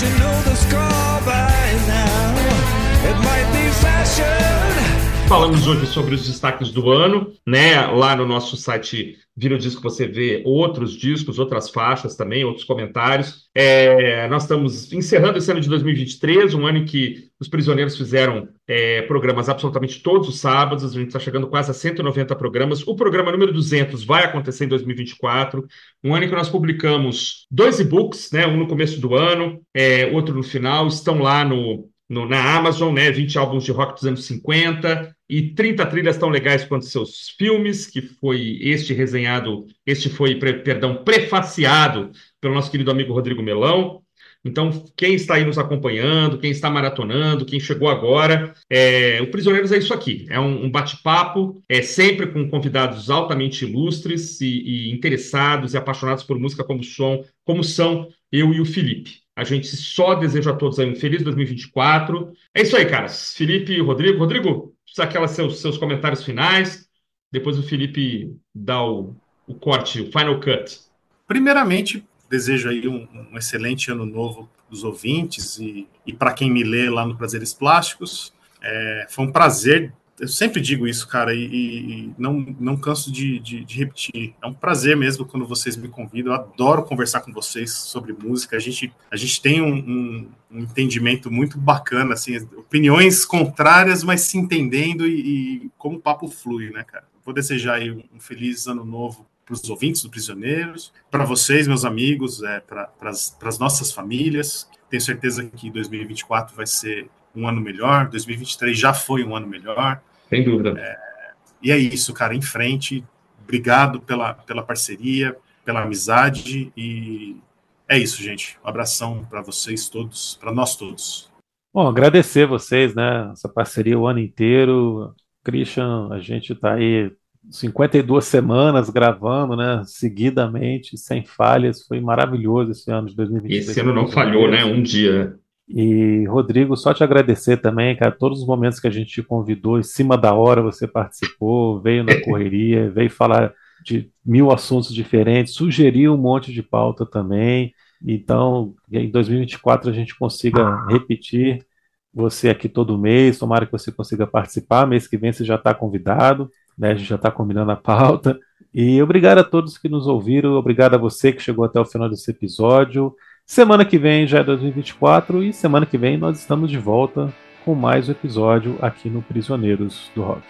You know the score Falamos hoje sobre os destaques do ano, né? Lá no nosso site Vira o Disco você vê outros discos, outras faixas também, outros comentários. É, nós estamos encerrando esse ano de 2023, um ano em que os prisioneiros fizeram é, programas absolutamente todos os sábados, a gente está chegando quase a 190 programas. O programa número 200 vai acontecer em 2024, um ano em que nós publicamos dois e-books, né? Um no começo do ano, é, outro no final, estão lá no, no- na Amazon, né? 20 álbuns de rock dos anos 50 e 30 trilhas tão legais quanto seus filmes, que foi este resenhado, este foi, pre- perdão, prefaciado pelo nosso querido amigo Rodrigo Melão. Então, quem está aí nos acompanhando, quem está maratonando, quem chegou agora, é, o Prisioneiros é isso aqui. É um, um bate-papo, é sempre com convidados altamente ilustres e, e interessados e apaixonados por música como som, como são eu e o Felipe. A gente só deseja a todos um feliz 2024. É isso aí, caras. Felipe e Rodrigo. Rodrigo, aquelas seus, seus comentários finais. Depois o Felipe dá o, o corte, o final cut. Primeiramente, desejo aí um, um excelente ano novo dos ouvintes e, e para quem me lê lá no Prazeres Plásticos. É, foi um prazer. Eu sempre digo isso, cara, e, e não, não canso de, de, de, repetir. É um prazer mesmo quando vocês me convidam. Eu adoro conversar com vocês sobre música. A gente, a gente tem um, um, um entendimento muito bacana, assim, opiniões contrárias, mas se entendendo e, e como o papo flui, né, cara? Vou desejar aí um, feliz ano novo para os ouvintes do Prisioneiros, para vocês, meus amigos, é, para as nossas famílias. Tenho certeza que 2024 vai ser um ano melhor, 2023 já foi um ano melhor. Sem dúvida. E é isso, cara, em frente. Obrigado pela, pela parceria, pela amizade e é isso, gente. Um abração para vocês todos, para nós todos. Bom, agradecer vocês, né? Essa parceria o ano inteiro. Christian, a gente está aí 52 semanas gravando, né? Seguidamente, sem falhas. Foi maravilhoso esse ano de E 2022. esse ano não falhou, né? Um dia. E, Rodrigo, só te agradecer também, cara, todos os momentos que a gente te convidou, em cima da hora você participou, veio na correria, veio falar de mil assuntos diferentes, sugeriu um monte de pauta também. Então, em 2024 a gente consiga repetir você aqui todo mês, tomara que você consiga participar. Mês que vem você já está convidado, né? A gente já está combinando a pauta. E obrigado a todos que nos ouviram, obrigado a você que chegou até o final desse episódio. Semana que vem já é 2024 e semana que vem nós estamos de volta com mais um episódio aqui no Prisioneiros do Rock.